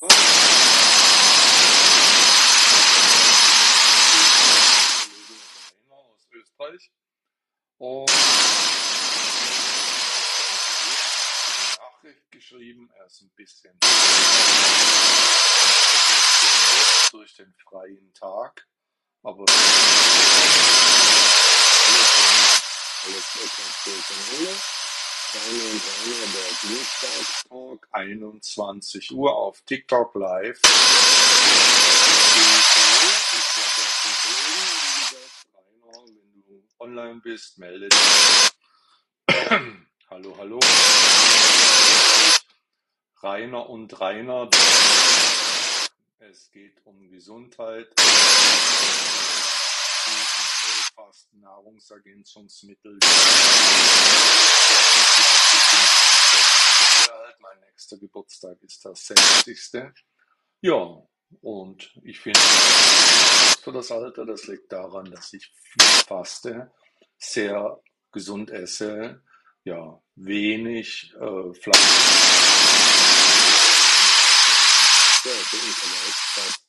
aus Österreich. Und Nachricht geschrieben, er ist ein bisschen durch den freien Tag, aber alles etwas durcheinander. Rainer und Rainer, der Dienstagstalk, 21 Uhr auf TikTok live. Wenn du online bist, melde dich. hallo, hallo. Rainer und Rainer. Es geht um Gesundheit fast Nahrungsergänzungsmittel. Mein nächster Geburtstag ist der 60. Ja, und ich finde für das Alter, das liegt daran, dass ich viel faste, sehr gesund esse, ja, wenig äh, Fleisch.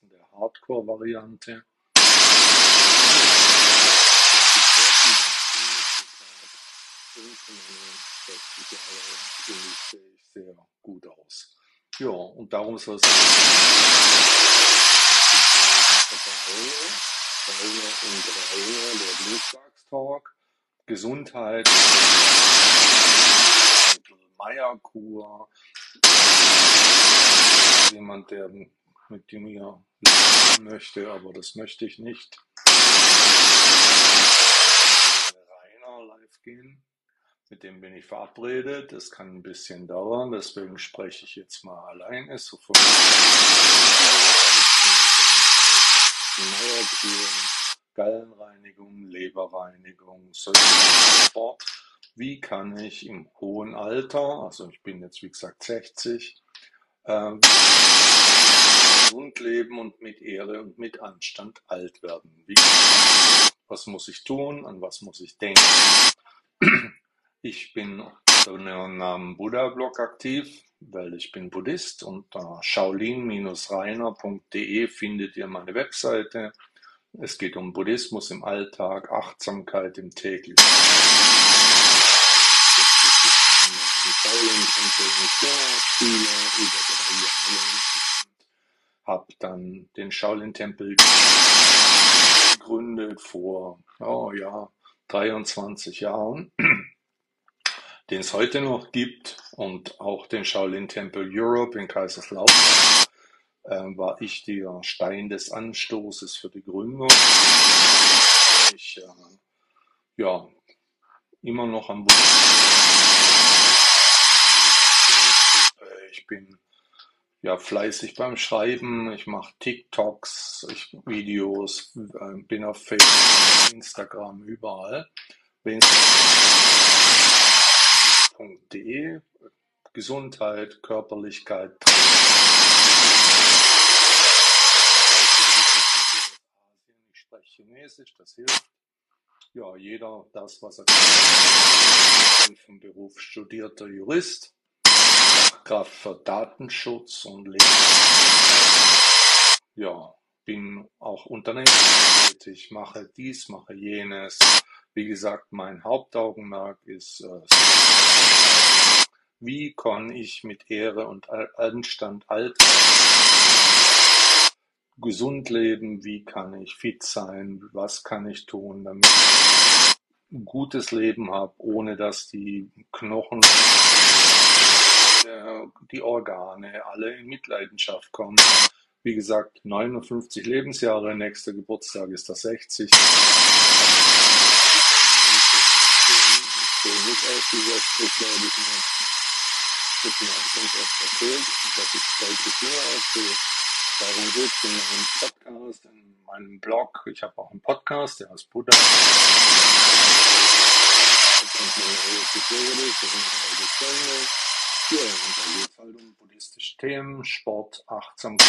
Der Hardcore-Variante. sehe ich sehr gut aus. Ja, und darum soll es der Dienstagstalk, Gesundheit, Meierkur, jemand, der mit mir möchte, aber das möchte ich nicht. Rainer live gehen. Mit dem bin ich verabredet. Das kann ein bisschen dauern, deswegen spreche ich jetzt mal alleine. Sofort. Gallenreinigung, Leberreinigung, Sport. Wie kann ich im hohen Alter, also ich bin jetzt wie gesagt 60, ähm, gesund leben und mit Ehre und mit Anstand alt werden? Wie, was muss ich tun? An was muss ich denken? Ich bin unter dem Namen Buddha-Blog aktiv, weil ich bin Buddhist. Unter shaolin-reiner.de findet ihr meine Webseite. Es geht um Buddhismus im Alltag, Achtsamkeit im täglichen. Hab dann den Shaolin-Tempel gegründet vor, oh ja, 23 Jahren den es heute noch gibt und auch den Shaolin Temple Europe in Kaiserslautern, äh, war ich der Stein des Anstoßes für die Gründung. Ich äh, ja immer noch am Ich bin ja fleißig beim Schreiben, ich mache TikToks, ich, Videos, äh, bin auf Facebook, Instagram, überall. Wenn www.de Gesundheit, Körperlichkeit. Ich spreche Chinesisch, das hilft. Ja, jeder das, was er kann. Vom Beruf studierter Jurist, Fachkraft für Datenschutz und Leben. Ja, bin auch Unternehmer tätig, mache dies, mache jenes. Wie gesagt, mein Hauptaugenmerk ist äh, wie kann ich mit Ehre und Anstand alt gesund leben? Wie kann ich fit sein? Was kann ich tun, damit ich ein gutes Leben habe, ohne dass die Knochen, die Organe alle in Mitleidenschaft kommen? Wie gesagt, 59 Lebensjahre, nächster Geburtstag ist das 60. Nicht aus dieser Strickleidung wird mir auch ganz oft erzählt, dass ich deutlich jünger aussehe. Darum geht es in meinem Podcast, in meinem Blog. Ich habe auch einen Podcast, der heißt Buddha. Und. Ja, und da geht es halt um buddhistische Themen, Sport, Achtsamkeit,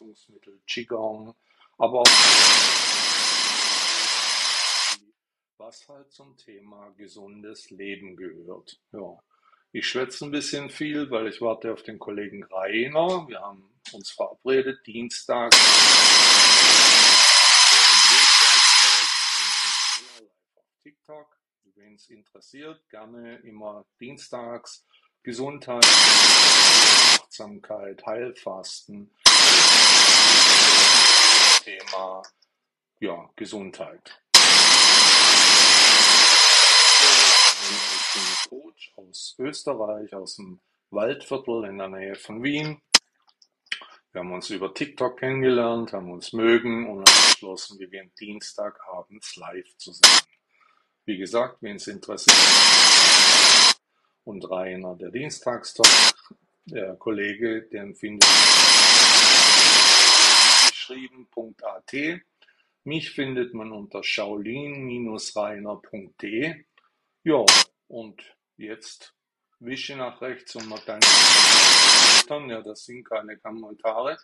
Nahrungsmittel, Qigong, aber auch was halt zum Thema gesundes Leben gehört. Ja, Ich schwätze ein bisschen viel, weil ich warte auf den Kollegen Rainer. Wir haben uns verabredet, Dienstag. TikTok. Wen es interessiert, gerne immer dienstags Gesundheit, Achtsamkeit, Heilfasten. Thema ja, Gesundheit. Ich bin Coach aus Österreich, aus dem Waldviertel in der Nähe von Wien. Wir haben uns über TikTok kennengelernt, haben uns mögen und haben beschlossen, wir gehen Dienstagabends live zusammen. Wie gesagt, wen es interessiert. Und Rainer, der Dienstagstalk, der Kollege, den findet geschrieben.at. Mich findet man unter shaolin-reiner.de. Ja, und jetzt wische nach rechts und mal deine Ja, das sind keine Kommentare.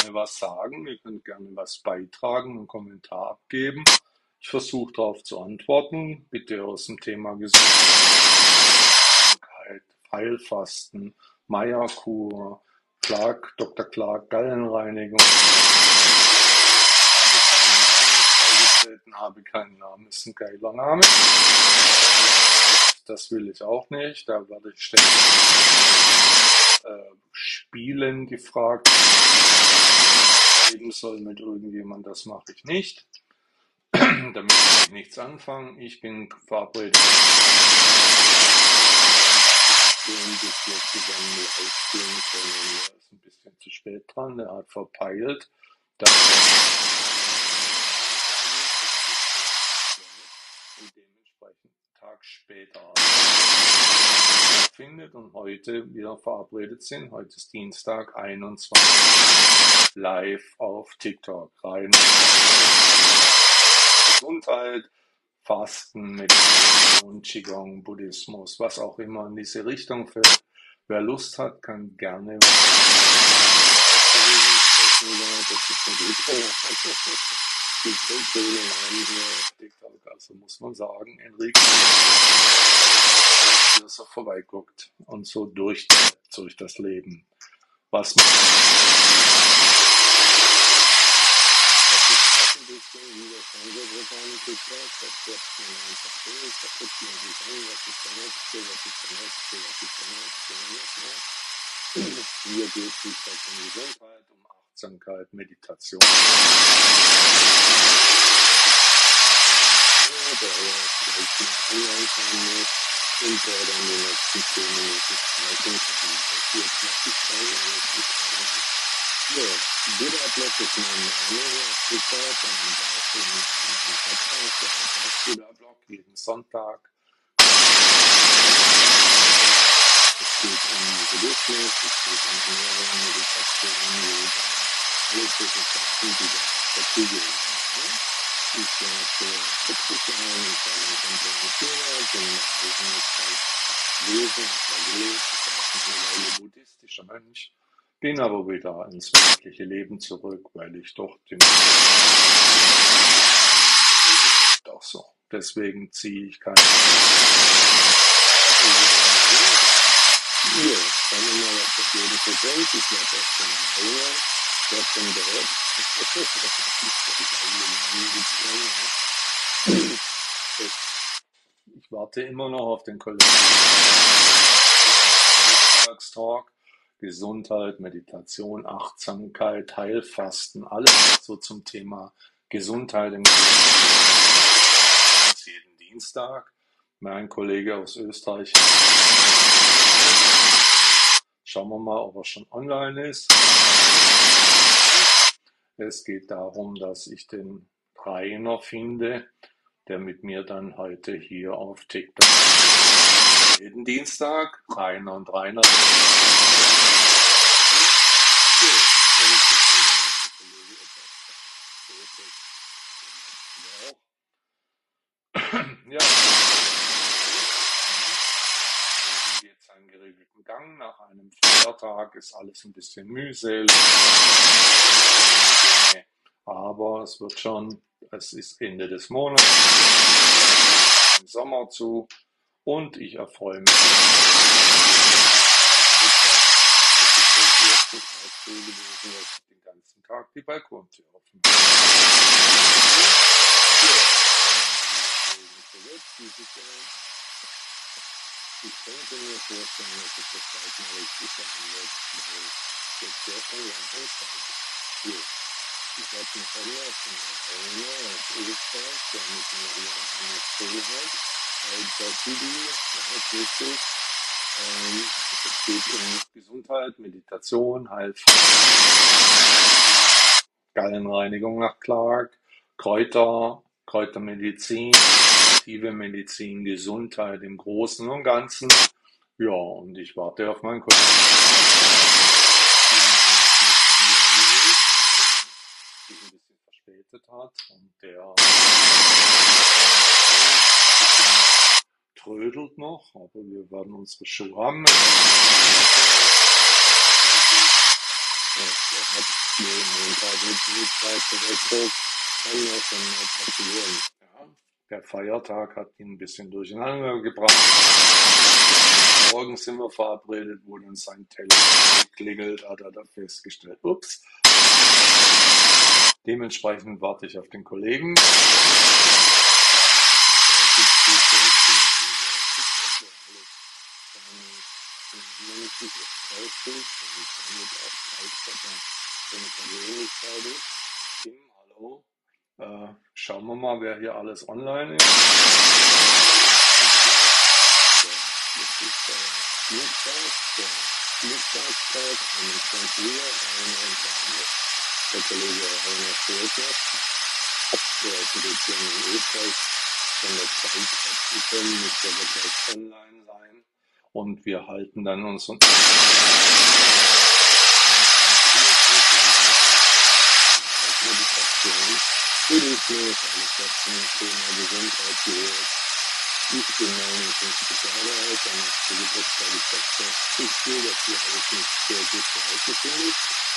Gerne was sagen, ihr könnt gerne was beitragen, einen Kommentar abgeben. Ich versuche darauf zu antworten. Bitte aus dem Thema Gesundheit, Heilfasten, Meierkur, Clark, Dr. Clark, Gallenreinigung. Habe keinen Namen, ist ein geiler Name. Das will ich auch nicht. Da werde ich ständig äh, Spielen gefragt, schreiben soll mit irgendjemand. Das mache ich nicht. Damit kann ich nichts anfangen. Ich bin verabredet. bis jetzt zusammen live gehen können. Er ist ein bisschen zu spät dran. Er hat verpeilt, dass er und dementsprechend einen Tag später findet und heute wieder verabredet sind. Heute ist Dienstag, 21. live auf TikTok rein. Gesundheit, Fasten, Meditation, Qigong, Buddhismus, was auch immer in diese Richtung fällt. Wer Lust hat, kann gerne. Also muss man sagen, Enrique, dass er vorbeiguckt und so durch, durch das Leben. Was man Hier geht es um Gesundheit, um Achtsamkeit, Meditation. Der vielleicht noch sein muss und dann die nächsten 10 Minuten sprechen kann. Hier mache ich dann, aber es ist gerade ja, Buddha-Blog ist mein Name hier auf TikTok und auch in meinem Podcast, der heißt auch Buddha-Blog, jeden Sonntag. Es geht um Buddhismus, es geht um Ernährung, Meditation, Yoga, alles diese Sachen, die da dazugehören. Ne? Ich war vor 70 Jahren in Kuala China, bin lange Zeit gewesen, habe gelebt, ich war auch mittlerweile buddhistischer Mönch bin aber wieder ins wirkliche Leben zurück, weil ich doch den doch so. Deswegen ziehe ich keine. Ja, mal, was das Leben so bringt. Ich werde erst schon länger, werde schon gehört. Ich warte immer noch auf den Kollegen. Talk Gesundheit, Meditation, Achtsamkeit, Heilfasten, alles so zum Thema Gesundheit im jeden Dienstag. Mein Kollege aus Österreich. Schauen wir mal, ob er schon online ist. Es geht darum, dass ich den Rainer finde, der mit mir dann heute hier auf TikTok jeden Dienstag, Rainer und Rainer. Ja. geht seinen geregelten Gang. Nach einem Feiertag ist alles ein bisschen mühselig. Aber es wird schon, es ist Ende des Monats, im Sommer zu und ich erfreue mich. Das ist der erste so gewesen, dass ich den ganzen Tag die Balkontür offen habe. Ich könnte mir vorstellen, dass es das mal richtig wird, weil jetzt wäre schon langsam Zeit. So, ich habe von Rainer aus Österreich, der mit hier eine Show hat, Al-Basidi, ja, richtig. Ähm, es geht um Gesundheit, Meditation, Heilfreiheit, Gallenreinigung nach Clark, Kräuter, Kräutermedizin, aktive Medizin, Gesundheit im Großen und Ganzen. Ja, und ich warte auf meinen Kollegen. sich ein bisschen verspätet hat und der trödelt noch, aber wir werden unsere Show haben. Ja, der Feiertag hat ihn ein bisschen durcheinander gebracht. Morgen sind wir verabredet, wo dann sein Telefon klingelt, hat er da festgestellt, ups. Dementsprechend warte ich auf den Kollegen. Tim, hallo. Äh, schauen wir mal, wer hier alles online ist. Das ist der Dienstag, der Dienstagstag, 21 Uhr, Rainer und Daniel. Der Kollege Rainer Schäfer, der produziert in Österreich von der Zeit abgekommen, müsste aber gleich online sein und wir halten dann unseren Meditation, Buddhismus, alles was zum Thema Gesundheit gehört. Ich bin 59 Jahre alt, dann ist die Geburtstag ist das Festigste, dafür habe ich mich sehr gut gehalten, finde.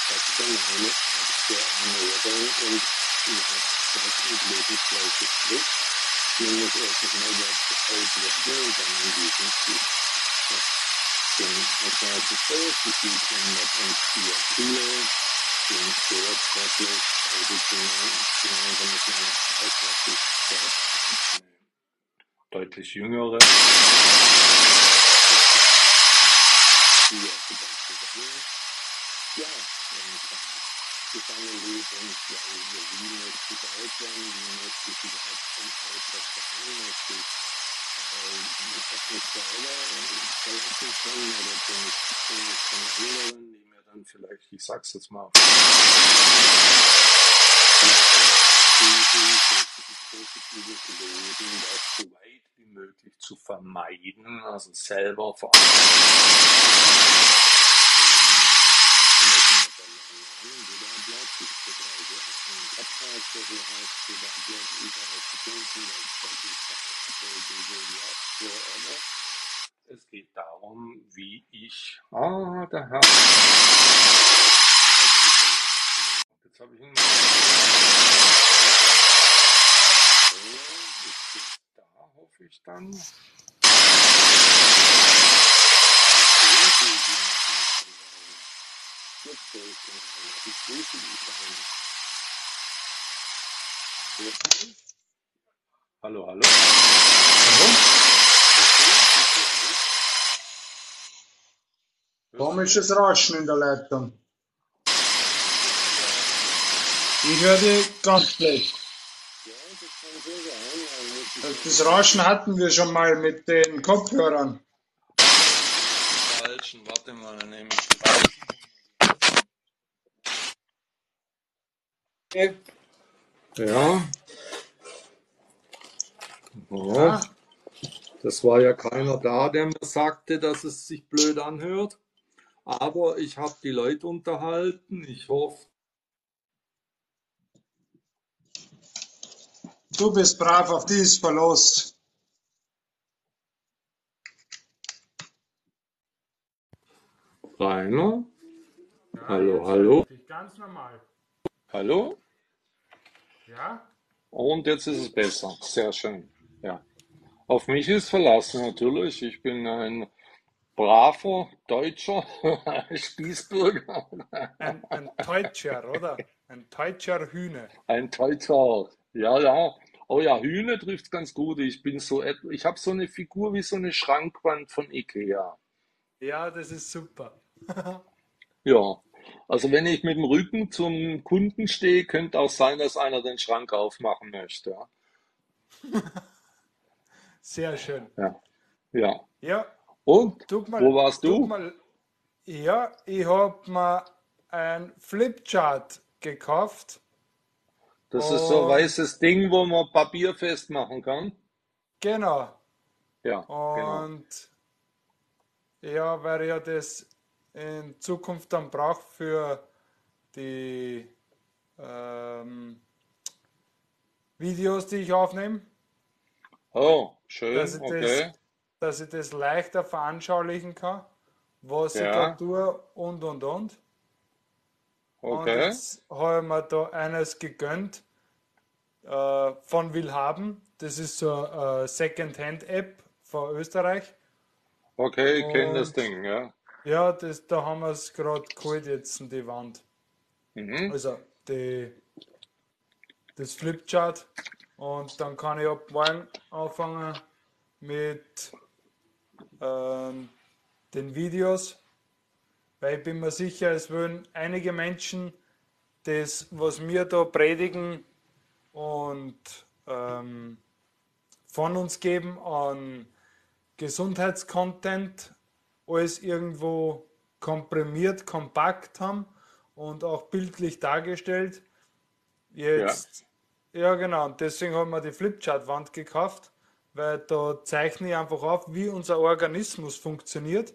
Das ist meine Art der Ernährung und Lifestyle und Lebensweise spricht. Man muss erst mal selbst alt werden und dann in diesem Stil den Alternative Institut und vier Kilo, den Sportsportlich, also gemeinsam mit meiner Frau sportlich Sport, eine deutlich jüngere. Die auch wieder zusammen. Ja, und Zusammenleben, ja, wie möchte ich alt werden, wie möchte ich überhaupt vom Alter sein, möchte ich das nicht selber verlassen können oder bin ich, bin ich von anderen, die mir dann vielleicht, ich sag's jetzt mal, Positives Leben, das so weit wie möglich zu vermeiden, also selber vor allem es geht darum, wie ich. Ah, der Herr. Jetzt habe ich ihn. Da hoffe ich dann. Jetzt soll ich den Ich grüße dich Hallo, hallo. Komisches Rauschen in der Leitung. Ich höre dich ganz schlecht. Das Rauschen hatten wir schon mal mit den Kopfhörern. Falschen, warte mal, dann nehme ich. Ja. Ja. Das war ja keiner da, der mir sagte, dass es sich blöd anhört. Aber ich habe die Leute unterhalten. Ich hoffe, Du bist brav, auf die ist verlost. Rainer. Ja, Hallo, hallo. Ganz normal. Hallo? Ja? Und jetzt ist es besser. Sehr schön. Ja. Auf mich ist verlassen natürlich. Ich bin ein braver Deutscher, Spießbürger, Ein, ein Teutscher, oder? Ein Teutscher Hühne. ein Deutscher. Ja, ja. Oh ja, Hühner trifft's ganz gut. Ich bin so, ich habe so eine Figur wie so eine Schrankwand von Ikea. Ja, das ist super. Ja. Also wenn ich mit dem Rücken zum Kunden stehe, könnte auch sein, dass einer den Schrank aufmachen möchte. Sehr schön. Ja. Ja. Ja, Und? mal, Wo warst du? mal. Ja, ich habe mir ein Flipchart gekauft. Das ist so ein weißes Ding, wo man Papier festmachen kann. genau. Ja, genau. Und ja, weil ja das in Zukunft dann brauche für die ähm, Videos, die ich aufnehme, Oh, dass schön, ich das, okay. dass ich das leichter veranschaulichen kann, was ich da Ja, tue und und und. Und okay. jetzt habe ich mir da eines gegönnt äh, von Willhaben. Das ist so eine Second-Hand-App von Österreich. Okay, ich kenne das Und Ding, ja. Ja, das, da haben wir es gerade geholt jetzt in die Wand. Mhm. Also die, das Flipchart. Und dann kann ich ab morgen anfangen mit ähm, den Videos. Weil ich bin mir sicher, es würden einige Menschen das, was wir da predigen und ähm, von uns geben an Gesundheitscontent, alles irgendwo komprimiert, kompakt haben und auch bildlich dargestellt. Ja, Jetzt, ja genau, und deswegen haben wir die Flipchart-Wand gekauft, weil da zeichne ich einfach auf, wie unser Organismus funktioniert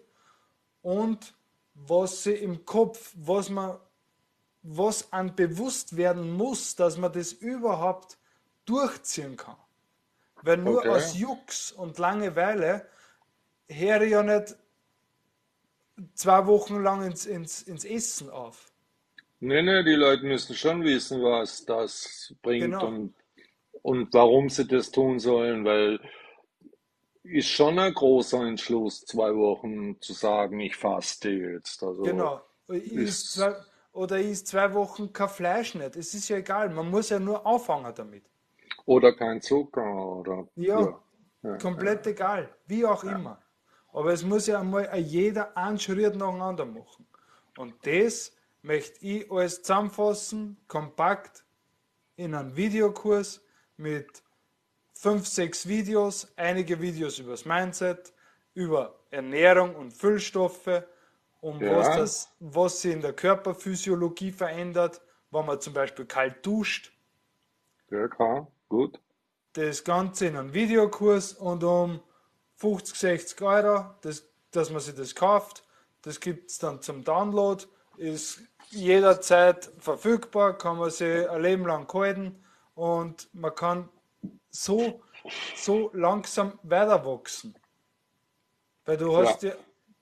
und was sie im Kopf, was man, was an bewusst werden muss, dass man das überhaupt durchziehen kann. Weil nur okay. aus Jux und Langeweile höre ich ja nicht zwei Wochen lang ins, ins, ins Essen auf. Nee, nee, die Leute müssen schon wissen, was das bringt Genau, und, und warum sie das tun sollen, weil ist schon ein großer Entschluss, zwei Wochen zu sagen, ich faste jetzt. Also genau. Ist, zwei, oder ich is zwei Wochen kein Fleisch nicht. Es ist ja egal, man muss ja nur anfangen damit. oder kein Zucker oder Ja, ja, ja, komplett egal, wie auch immer. Aber es muss ja einmal jeder einen Schritt nacheinander machen. Und das möchte ich alles zusammenfassen, kompakt in einem Videokurs mit fünf, sechs Videos, einige Videos über das Mindset, über Ernährung und Füllstoffe, um was ja, das, was sich in der Körperphysiologie verändert, wenn man zum Beispiel kalt duscht. ja, klar, gut. Das Ganze in einem Videokurs und um 50, 60 Euro, das, dass man sich das kauft. Das gibt es dann zum Download, ist jederzeit verfügbar, kann man sich ein Leben lang halten und man kann so, so langsam weiter wachsen. Weil du Ja, hast ja,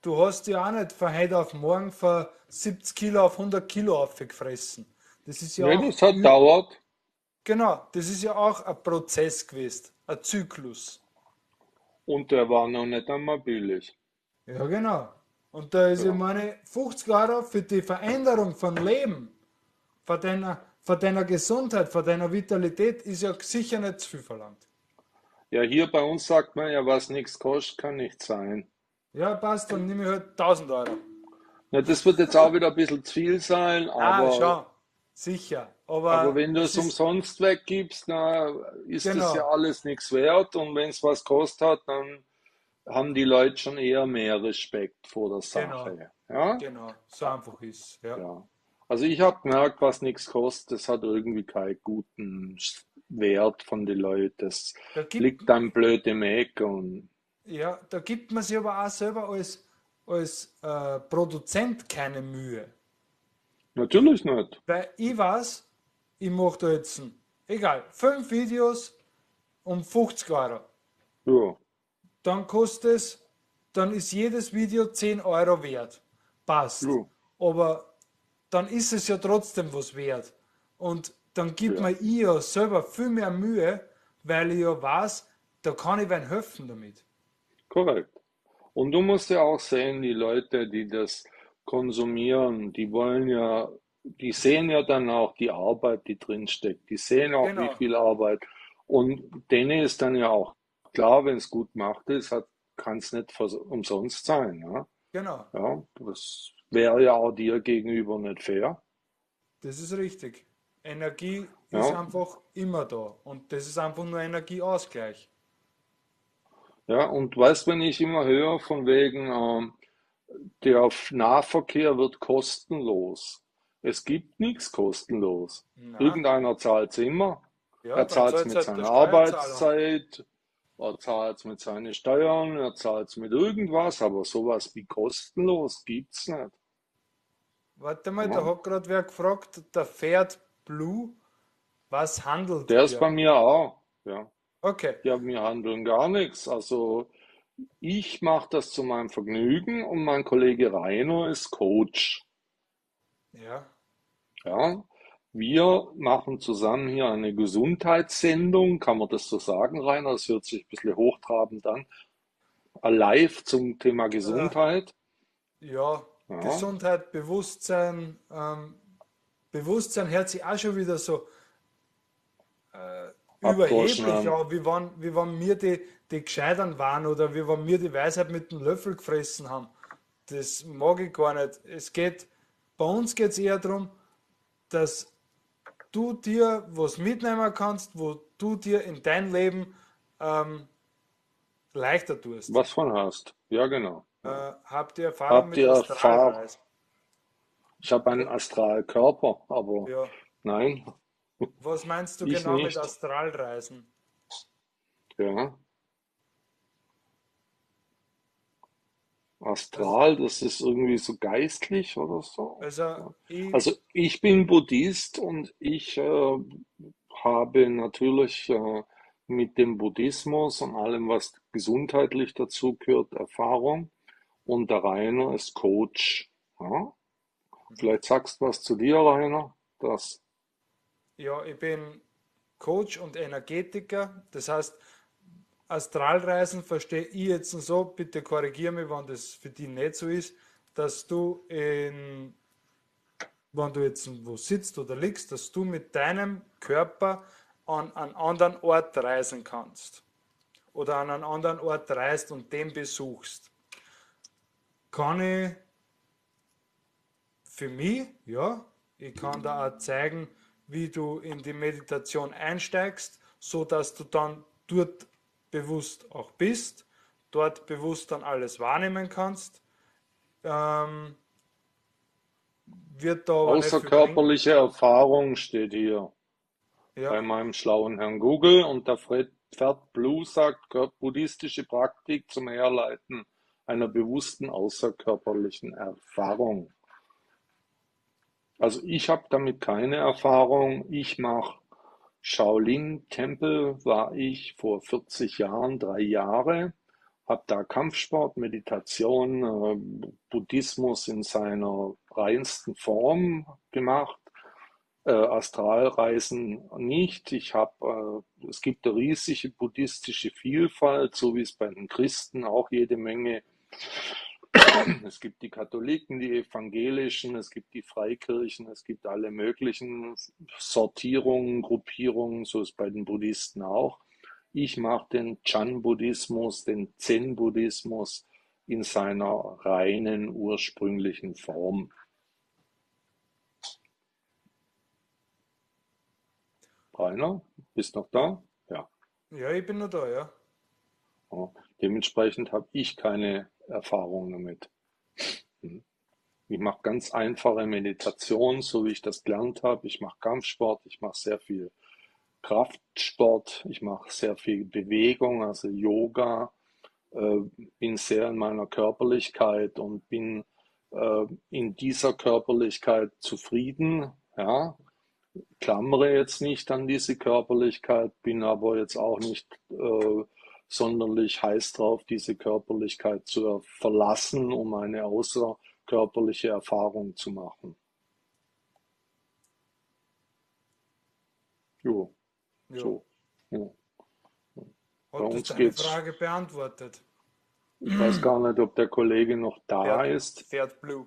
du hast ja auch nicht von heute auf morgen von 70 Kilo auf 100 Kilo aufgefressen. Das ist ja nee, auch, das hat dauert genau, das ist ja auch ein Prozess gewesen, ein Zyklus. Und der war noch nicht einmal billig. Ja, genau. Und da ist, ich Ja, meine, 50 Euro für die Veränderung von Leben, von deiner, von deiner Gesundheit, von deiner Vitalität, ist ja sicher nicht zu viel verlangt. ja, hier bei uns sagt man ja, was nichts kostet, kann nicht sein. Ja, passt, dann nehme ich halt 1000 Euro. Na, das wird jetzt auch wieder ein bisschen zu viel sein, Ah, aber schon, sicher. Aber Aber wenn du es umsonst weggibst, na, ist es ja genau, alles nichts wert. Und wenn es was kostet hat, dann haben die Leute schon eher mehr Respekt vor der genau, Sache. Ja, genau, so einfach ist, ja. ja. Also ich habe gemerkt, was nichts kostet, das hat irgendwie keinen guten Wert von den Leuten. Das Da gibt, liegt dann blöd im Eck und ja, da gibt man sich aber auch selber als, als äh, Produzent keine Mühe. natürlich nicht. Weil ich weiß, ich mache da jetzt, ein- egal, fünf Videos um 50 Euro. Ja, Dann kostet es, dann ist jedes Video 10 Euro wert. Passt. ja, Aber dann ist es ja trotzdem was wert. Und dann gibt ja, mir ich ja selber viel mehr Mühe, weil ich ja weiß, da kann ich wen helfen damit. Korrekt. Und du musst ja auch sehen, die Leute, die das konsumieren, die wollen ja, die sehen ja dann auch die Arbeit, die drinsteckt. Die sehen auch, wie Genau, viel Arbeit. Und denen ist dann ja auch klar, wenn es gut gemacht ist, kann es nicht umsonst sein. Ja? genau, Ja, das wäre ja auch dir gegenüber nicht fair. das ist richtig. Energie ist Ja, einfach immer da und das ist einfach nur Energieausgleich. ja, und weißt, wenn ich immer höre von wegen, ähm, der Nahverkehr wird kostenlos. Es gibt nichts kostenlos. Na, Irgendeiner zahlt es immer. ja, Er zahlt es mit halt der seiner. Arbeitszeit, er zahlt es mit seinen Steuern, er zahlt es mit irgendwas, aber sowas wie kostenlos gibt's nicht. Warte mal, da Ja. hat gerade wer gefragt, der Pferd Blue, was handelt Der ist bei mir auch. Ja. Okay, Ja, wir handeln gar nichts. Also ich mache das zu meinem Vergnügen und mein Kollege Rainer ist Coach. ja, Ja, wir machen zusammen hier eine Gesundheitssendung, kann man das so sagen, Rainer? Das hört sich ein bisschen hochtrabend an. Live zum Thema Gesundheit. ja, Ja, Gesundheit, Bewusstsein, ähm, Bewusstsein hört sich auch schon wieder so äh, überheblich an. an, wie wenn, wie wenn wir die, die Gescheitern waren oder wie wenn wir die Weisheit mit dem Löffel gefressen haben. Das mag ich gar nicht. Es geht, bei uns geht es eher darum, dass du dir was mitnehmen kannst, wo du dir in dein Leben ähm, leichter tust. Was von hast. Ja, genau. Äh, habt ihr Erfahrung Habt mit ihr Erfahrung? Astralreisen? Ich habe einen Astralkörper, aber Ja. nein, Was meinst du ich genau mit nicht. Astralreisen? Ja. Astral, das ist irgendwie so geistlich oder so. also ich, Also ich bin Buddhist und ich äh, habe natürlich äh, mit dem Buddhismus und allem, was gesundheitlich dazu gehört, Erfahrung. Und der Rainer ist Coach. Ja? Vielleicht sagst du was zu dir, Rainer. Das, ja, ich bin Coach und Energetiker. Das heißt, Astralreisen verstehe ich jetzt so, bitte korrigiere mich, wenn das für dich nicht so ist, dass du in, wenn du jetzt wo sitzt oder liegst, dass du mit deinem Körper an einen anderen Ort reisen kannst oder an einen anderen Ort reist und den besuchst. Kann ich für mich, ja, ich kann da auch zeigen, wie du in die Meditation einsteigst, so dass du dann dort bewusst auch bist, dort bewusst dann alles wahrnehmen kannst. Ähm, wird da außerkörperliche Erfahrung steht hier bei Ja, meinem schlauen Herrn Google und der Fred Pferd Blue sagt, buddhistische Praktik zum Herleiten einer bewussten außerkörperlichen Erfahrung. Also ich habe damit keine Erfahrung. Ich mache Shaolin-Tempel, war ich vor 40 Jahren, drei Jahre, habe da Kampfsport, Meditation, äh, Buddhismus in seiner reinsten Form gemacht. Äh, Astralreisen nicht. Ich habe, äh, es gibt eine riesige buddhistische Vielfalt, so wie es bei den Christen auch jede Menge es gibt die Katholiken, die Evangelischen, es gibt die Freikirchen, es gibt alle möglichen Sortierungen, Gruppierungen, so ist bei den Buddhisten auch. Ich mache den Chan-Buddhismus, den Zen-Buddhismus in seiner reinen ursprünglichen Form. Rainer, bist noch da? Ja. ja, ich bin noch da, ja. Dementsprechend habe ich keine Erfahrung damit. Hm. Ich mache ganz einfache Meditation, so wie ich das gelernt habe. Ich mache Kampfsport, ich mache sehr viel Kraftsport, ich mache sehr viel Bewegung, also Yoga, äh, bin sehr in meiner Körperlichkeit und bin äh, in dieser Körperlichkeit zufrieden. Ja, klammere jetzt nicht an diese Körperlichkeit, bin aber jetzt auch nicht äh, sonderlich heiß drauf, diese Körperlichkeit zu verlassen, um eine außerkörperliche Erfahrung zu machen. Jo, Ja. so. Ja. Bei Hat uns geht's, Frage beantwortet? ich weiß gar nicht, ob der Kollege noch da Pferd, ist. Pferd Blue.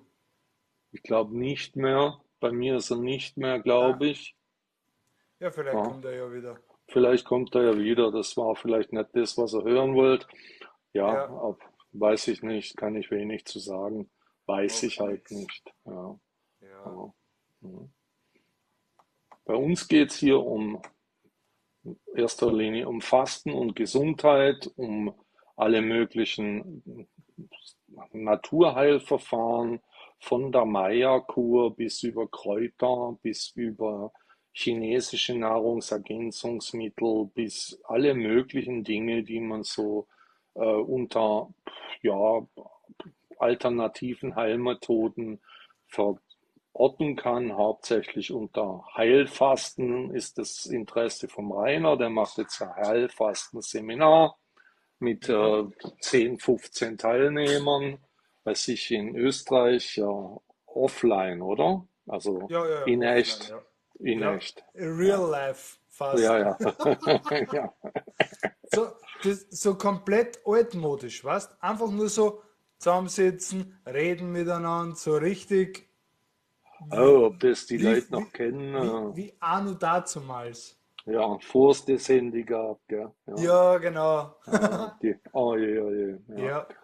Ich glaube nicht mehr. Bei mir ist er nicht mehr, Ah, glaube ich. ja, vielleicht Ja. kommt er ja wieder. Vielleicht kommt er ja wieder. Das war vielleicht nicht das, was er hören wollte. Ja, Ja, ab, weiß ich nicht, kann ich wenig zu sagen. Weiß ich macht halt nicht. Ja, Ja. ja. Mhm. Bei uns geht es hier um in erster Linie um Fasten und Gesundheit, um alle möglichen Naturheilverfahren, von der Maya-Kur bis über Kräuter, bis über chinesische Nahrungsergänzungsmittel, bis alle möglichen Dinge, die man so äh, unter ja, alternativen Heilmethoden verorten kann. Hauptsächlich unter Heilfasten ist das Interesse vom Rainer. Der macht jetzt ein Heilfasten-Seminar mit äh, 10, 15 Teilnehmern bei sich in Österreich ja, offline, oder? Also Ja, ja, in offline, echt, ja. In Ja, echt. real life fast. Ja, ja. Ja, So, das, so komplett altmodisch, weißt? Einfach nur so zusammensitzen, reden miteinander, so richtig oh, ob das die wie, Leute noch wie, kennen, wie, äh, wie Anno dazumals. ja, vor es das Handy gab, gell? Ja, Ja, genau. ja, die, oh je, je, ja. Ja, da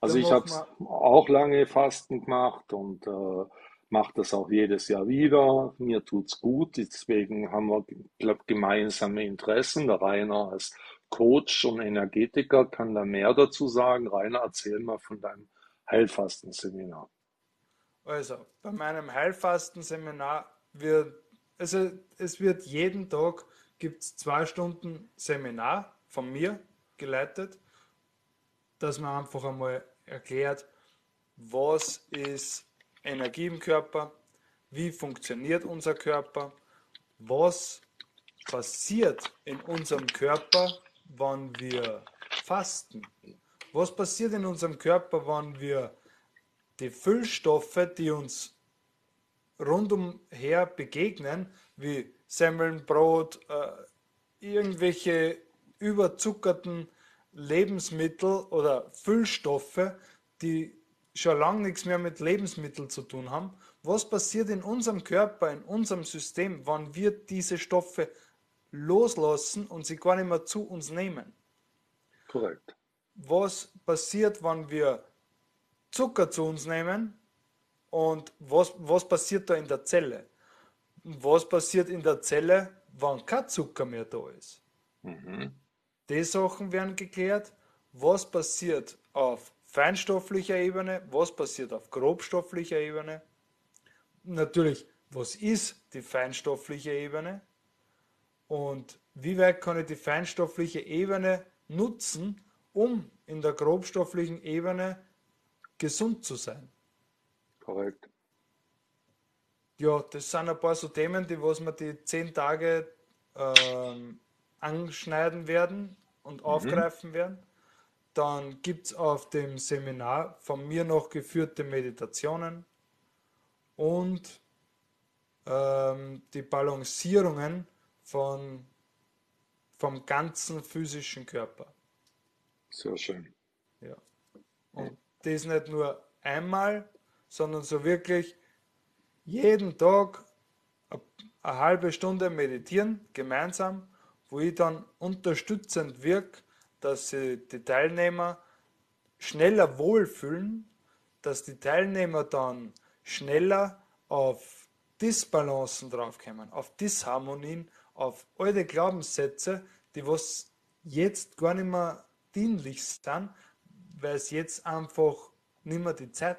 Also ich habe auch lange Fasten gemacht und äh, mache das auch jedes Jahr wieder. Mir tut's gut, deswegen haben wir, glaub, gemeinsame Interessen. Der Rainer als Coach und Energetiker kann da mehr dazu sagen. Rainer, erzähl mal von deinem Heilfastenseminar. Also, bei meinem Heilfastenseminar wird, also es wird jeden Tag gibt's zwei Stunden Seminar von mir geleitet, dass man einfach einmal erklärt, was ist Energie im Körper, wie funktioniert unser Körper, was passiert in unserem Körper, wenn wir fasten. Was passiert in unserem Körper, wenn wir die Füllstoffe, die uns rundumher begegnen, wie Semmeln, Brot, äh, irgendwelche überzuckerten Lebensmittel oder Füllstoffe, die schon lange nichts mehr mit Lebensmitteln zu tun haben. Was passiert in unserem Körper, in unserem System, wenn wir diese Stoffe loslassen und sie gar nicht mehr zu uns nehmen? Korrekt. Was passiert, wenn wir Zucker zu uns nehmen und was, was passiert da in der Zelle? Was passiert in der Zelle, wenn kein Zucker mehr da ist? Mhm. Die Sachen werden geklärt. Was passiert auf feinstofflicher Ebene? Was passiert auf grobstofflicher Ebene? Natürlich, was ist die feinstoffliche Ebene? Und wie weit kann ich die feinstoffliche Ebene nutzen, um in der grobstofflichen Ebene gesund zu sein? Korrekt. Ja, das sind ein paar so Themen, die was wir die zehn Tage ähm, anschneiden werden und Mhm. aufgreifen werden. Dann gibt es auf dem Seminar von mir noch geführte Meditationen und ähm, die Balancierungen von, vom ganzen physischen Körper. Sehr schön. Ja. Und das nicht nur einmal, sondern so wirklich jeden Tag eine halbe Stunde meditieren, gemeinsam, wo ich dann unterstützend wirke, dass sie die Teilnehmer schneller wohlfühlen, dass die Teilnehmer dann schneller auf Disbalancen draufkommen, auf Disharmonien, auf alte Glaubenssätze, die was jetzt gar nicht mehr dienlich sind, weil es jetzt einfach nicht mehr die Zeit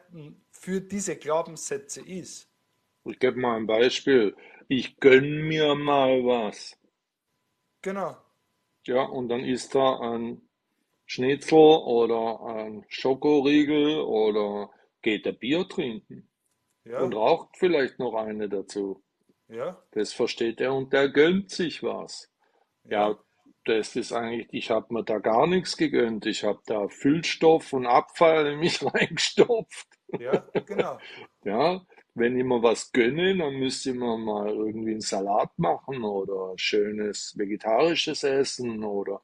für diese Glaubenssätze ist. Ich gebe mal ein Beispiel. Ich gönn mir mal was. Genau, Ja, und dann isst er ein Schnitzel oder ein Schokoriegel oder geht er Bier trinken und ja, raucht vielleicht noch eine dazu. ja, Das versteht er und der gönnt sich was. ja, Ja, das ist eigentlich, ich habe mir da gar nichts gegönnt. Ich habe da Füllstoff und Abfall in mich reingestopft. ja, genau, Ja, wenn ich mir was gönne, dann müsste ich mir mal irgendwie einen Salat machen oder schönes vegetarisches Essen oder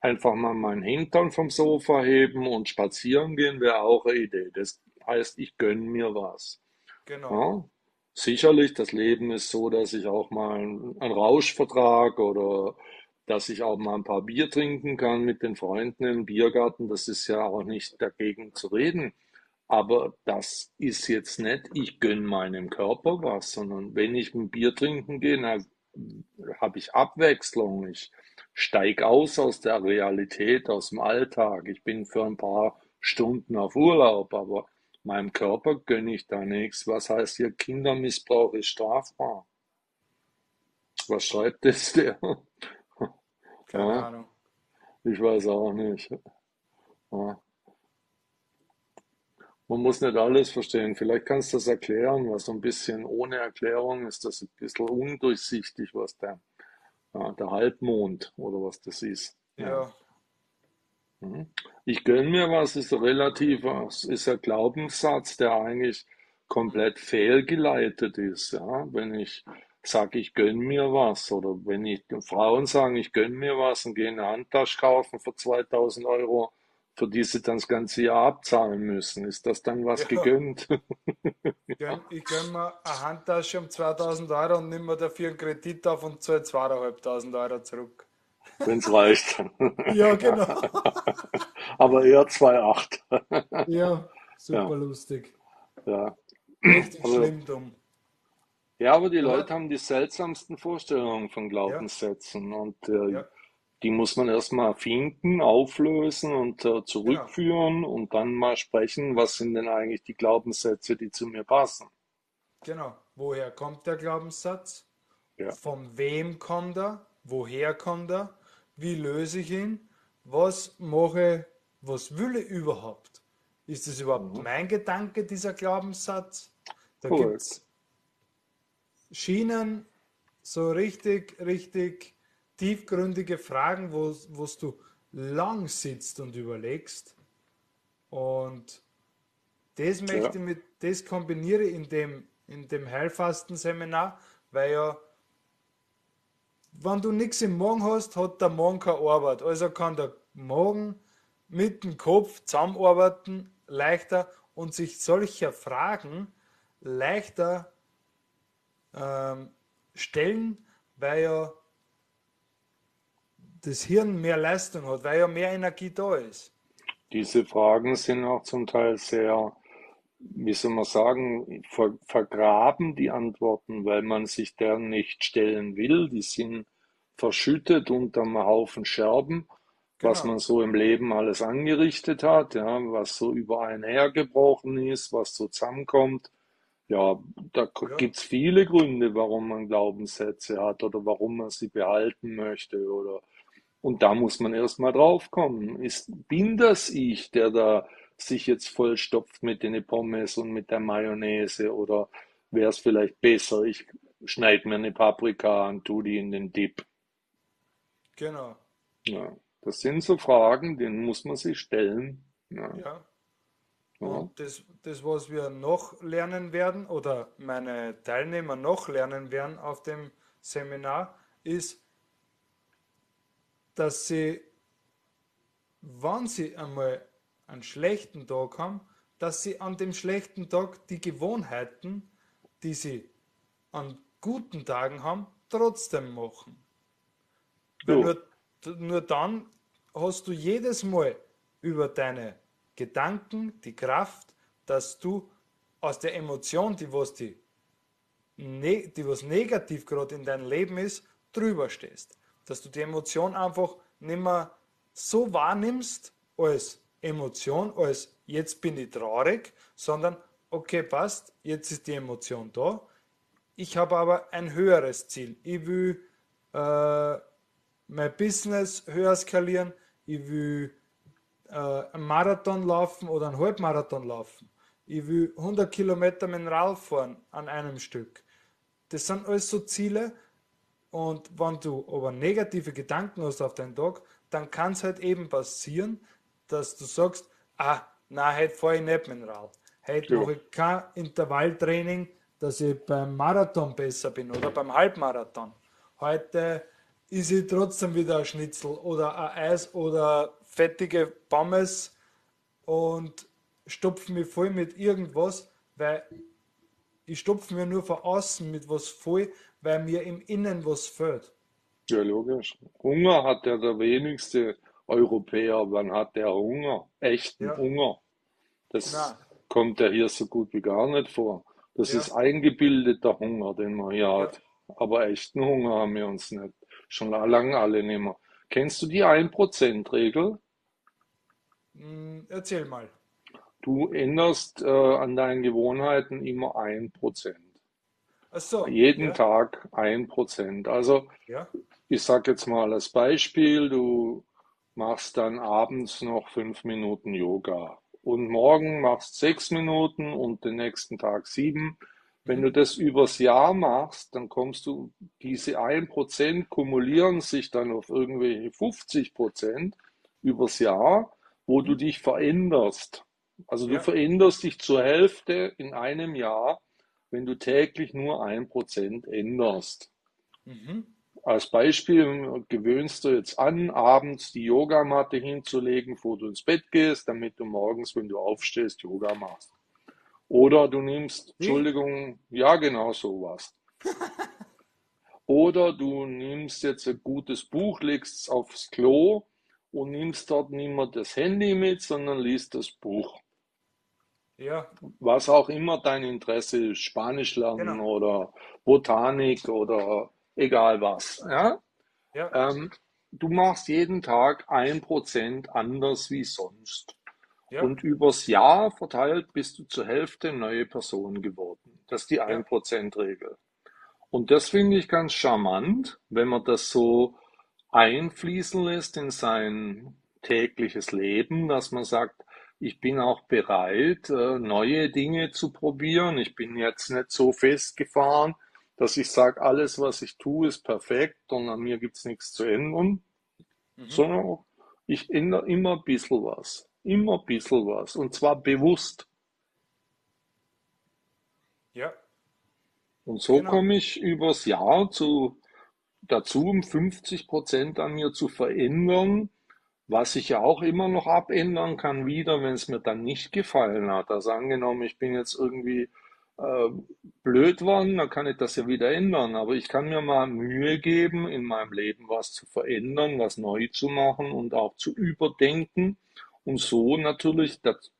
einfach mal meinen Hintern vom Sofa heben und spazieren gehen wäre auch eine Idee. Das heißt, ich gönne mir was. Genau. Ja, sicherlich, das Leben ist so, dass ich auch mal einen Rausch vertrage oder dass ich auch mal ein paar Bier trinken kann mit den Freunden im Biergarten. Das ist ja auch nicht dagegen zu reden. Aber das ist jetzt nicht, ich gönne meinem Körper was, sondern wenn ich ein Bier trinken gehe, dann habe ich Abwechslung. Ich steige aus aus der Realität, aus dem Alltag. Ich bin für ein paar Stunden auf Urlaub, aber meinem Körper gönne ich da nichts. Was heißt hier, Kindermissbrauch ist strafbar? Was schreibt das der? Keine Ja, Ahnung. ich weiß auch nicht. Ja. Man muss nicht alles verstehen. Vielleicht kannst du das erklären, was so ein bisschen ohne Erklärung ist das ein bisschen undurchsichtig, was der, ja, der Halbmond oder was das ist. Ja. Mhm. Ich gönne mir was, ist ein relativer, ist ein Glaubenssatz, der eigentlich komplett fehlgeleitet ist. Ja? Wenn ich sage, ich gönne mir was, oder wenn ich Frauen sagen, ich gönne mir was und gehe eine Handtasche kaufen für 2000 Euro, für die sie dann das ganze Jahr abzahlen müssen, ist das dann was ja. gegönnt? Ich gönn, ich gönn mir eine Handtasche um 2000 Euro und nimm mir dafür einen Kredit auf und zahle 2500 Euro zurück. Wenn es reicht. Ja, genau. Aber eher 2,8. Ja, super Ja, lustig. ja. Richtig Also, schlimm dumm. ja, aber die Leute haben die seltsamsten Vorstellungen von ja, Glaubenssätzen und äh, ja, die muss man erstmal finden, auflösen und äh, genau. zurückführen und dann mal sprechen, was sind denn eigentlich die Glaubenssätze, die zu mir passen. Genau. Woher kommt der Glaubenssatz? Ja, Von wem kommt er? Woher kommt er? Wie löse ich ihn? Was mache, was will ich überhaupt? Ist es überhaupt mhm. mein Gedanke, dieser Glaubenssatz? Da gibt korrekt. es Schienen, so richtig, richtig tiefgründige Fragen, wo, wo du lang sitzt und überlegst. Und das Ja, möchte ich mit, das kombiniere in dem, in dem Heilfastenseminar, weil ja, wenn du nichts im Magen hast, hat der Magen keine Arbeit. Also kann der Magen mit dem Kopf zusammenarbeiten, leichter und sich solcher Fragen leichter ähm, stellen, weil ja das Hirn mehr Leistung hat, weil ja mehr Energie da ist. diese Fragen sind auch zum Teil sehr, wie soll man sagen, ver vergraben die Antworten, weil man sich deren nicht stellen will. Die sind verschüttet unter einem Haufen Scherben, was Genau. man so im Leben alles angerichtet hat, ja, was so über einen hergebrochen ist, was so zusammenkommt. Ja, da Ja, gibt es viele Gründe, warum man Glaubenssätze hat oder warum man sie behalten möchte oder und da muss man erstmal drauf kommen. Ist, bin das ich, der da sich jetzt vollstopft mit den Pommes und mit der Mayonnaise oder wäre es vielleicht besser, ich schneide mir eine Paprika und tu die in den Dip? genau. Ja, das sind so Fragen, denen muss man sich stellen. Ja, Ja. ja, Und das, das, was wir noch lernen werden oder meine Teilnehmer noch lernen werden auf dem Seminar, ist, dass sie, wenn sie einmal einen schlechten Tag haben, dass sie an dem schlechten Tag die Gewohnheiten, die sie an guten Tagen haben, trotzdem machen. Weil so, nur, nur dann hast du jedes Mal über deine Gedanken die Kraft, dass du aus der Emotion, die was, die, ne, die was negativ gerade in deinem Leben ist, drüber stehst. Dass du die Emotion einfach nicht mehr so wahrnimmst als Emotion, als jetzt bin ich traurig, sondern okay, passt, jetzt ist die Emotion da. Ich habe aber ein höheres Ziel. Ich will äh, mein Business höher skalieren. Ich will äh, einen Marathon laufen oder einen Halbmarathon laufen. Ich will 100 Kilometer mit dem Rad fahren an einem Stück. Das sind alles so Ziele. Und wenn du aber negative Gedanken hast auf deinen Tag, dann kann es halt eben passieren, dass du sagst, ah, na, heute fahre ich nicht dem Rad. Heute ja, mache ich kein Intervalltraining, dass ich beim Marathon besser bin oder beim Halbmarathon. Heute ist ich trotzdem wieder ein Schnitzel oder ein Eis oder fettige Pommes und stopfe mich voll mit irgendwas, weil ich stopfe mir nur von außen mit was voll, weil mir im Innen was fehlt. Ja, logisch. Hunger hat ja der wenigste Europäer. Wann hat der Hunger? Echten Ja, Hunger. na, Das kommt ja hier so gut wie gar nicht vor. Das ist ja, eingebildeter Hunger, den man hier ja. hat. Aber echten Hunger haben wir uns nicht. Schon lange alle nicht mehr. Kennst du die 1%-Regel? Hm, erzähl mal. Du änderst äh, an deinen Gewohnheiten immer 1%. So, Jeden ja, Tag 1%. Also ja, ich sage jetzt mal als Beispiel, du machst dann abends noch fünf Minuten Yoga und morgen machst sechs Minuten und den nächsten Tag sieben. Wenn mhm, du das übers Jahr machst, dann kommst du, diese 1% kumulieren sich dann auf irgendwelche 50% übers Jahr, wo du mhm, dich veränderst. Also du ja, veränderst dich zur Hälfte in einem Jahr, wenn du täglich nur 1% änderst. mhm, Als Beispiel gewöhnst du jetzt an, abends die Yogamatte hinzulegen, bevor du ins Bett gehst, damit du morgens, wenn du aufstehst, Yoga machst. Oder du nimmst, wie? Entschuldigung, ja, genau sowas. Oder du nimmst jetzt ein gutes Buch, legst es aufs Klo und nimmst dort nicht mehr das Handy mit, sondern liest das Buch. Ja, Was auch immer dein Interesse ist, Spanisch lernen genau, oder Botanik oder egal was. Ja? ja, Ähm, du machst jeden Tag ein Prozent anders wie sonst. ja, Und übers Jahr verteilt bist du zur Hälfte neue Person geworden. Das ist die ja, 1%-Regel. Und das finde ich ganz charmant, wenn man das so einfließen lässt in sein tägliches Leben, dass man sagt, ich bin auch bereit, äh, neue Dinge zu probieren. Ich bin jetzt nicht so festgefahren, dass ich sage, alles, was ich tue, ist perfekt und an mir gibt es nichts zu ändern, mhm, sondern ich ändere immer ein bisschen was. Immer ein bisschen was. Und zwar bewusst. ja, Und so genau, komme ich übers Jahr zu, dazu, um 50 Prozent an mir zu verändern, was ich ja auch immer noch abändern kann wieder, wenn es mir dann nicht gefallen hat. Also angenommen, ich bin jetzt irgendwie äh, blöd worden, dann kann ich das ja wieder ändern. Aber ich kann mir mal Mühe geben, in meinem Leben was zu verändern, was neu zu machen und auch zu überdenken und so natürlich das,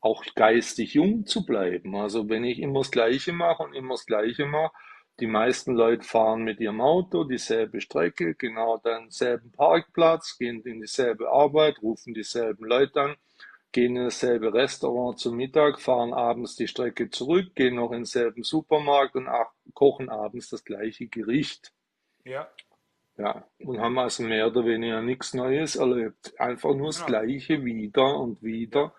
auch geistig jung zu bleiben. Also wenn ich immer das Gleiche mache und immer das Gleiche mache, die meisten Leute fahren mit ihrem Auto dieselbe Strecke, genau denselben Parkplatz, gehen in dieselbe Arbeit, rufen dieselben Leute an, gehen in dasselbe Restaurant zum Mittag, fahren abends die Strecke zurück, gehen noch in denselben Supermarkt und kochen abends das gleiche Gericht. ja, Ja, und haben also mehr oder weniger nichts Neues erlebt. Einfach nur das genau, Gleiche wieder und ja, wieder,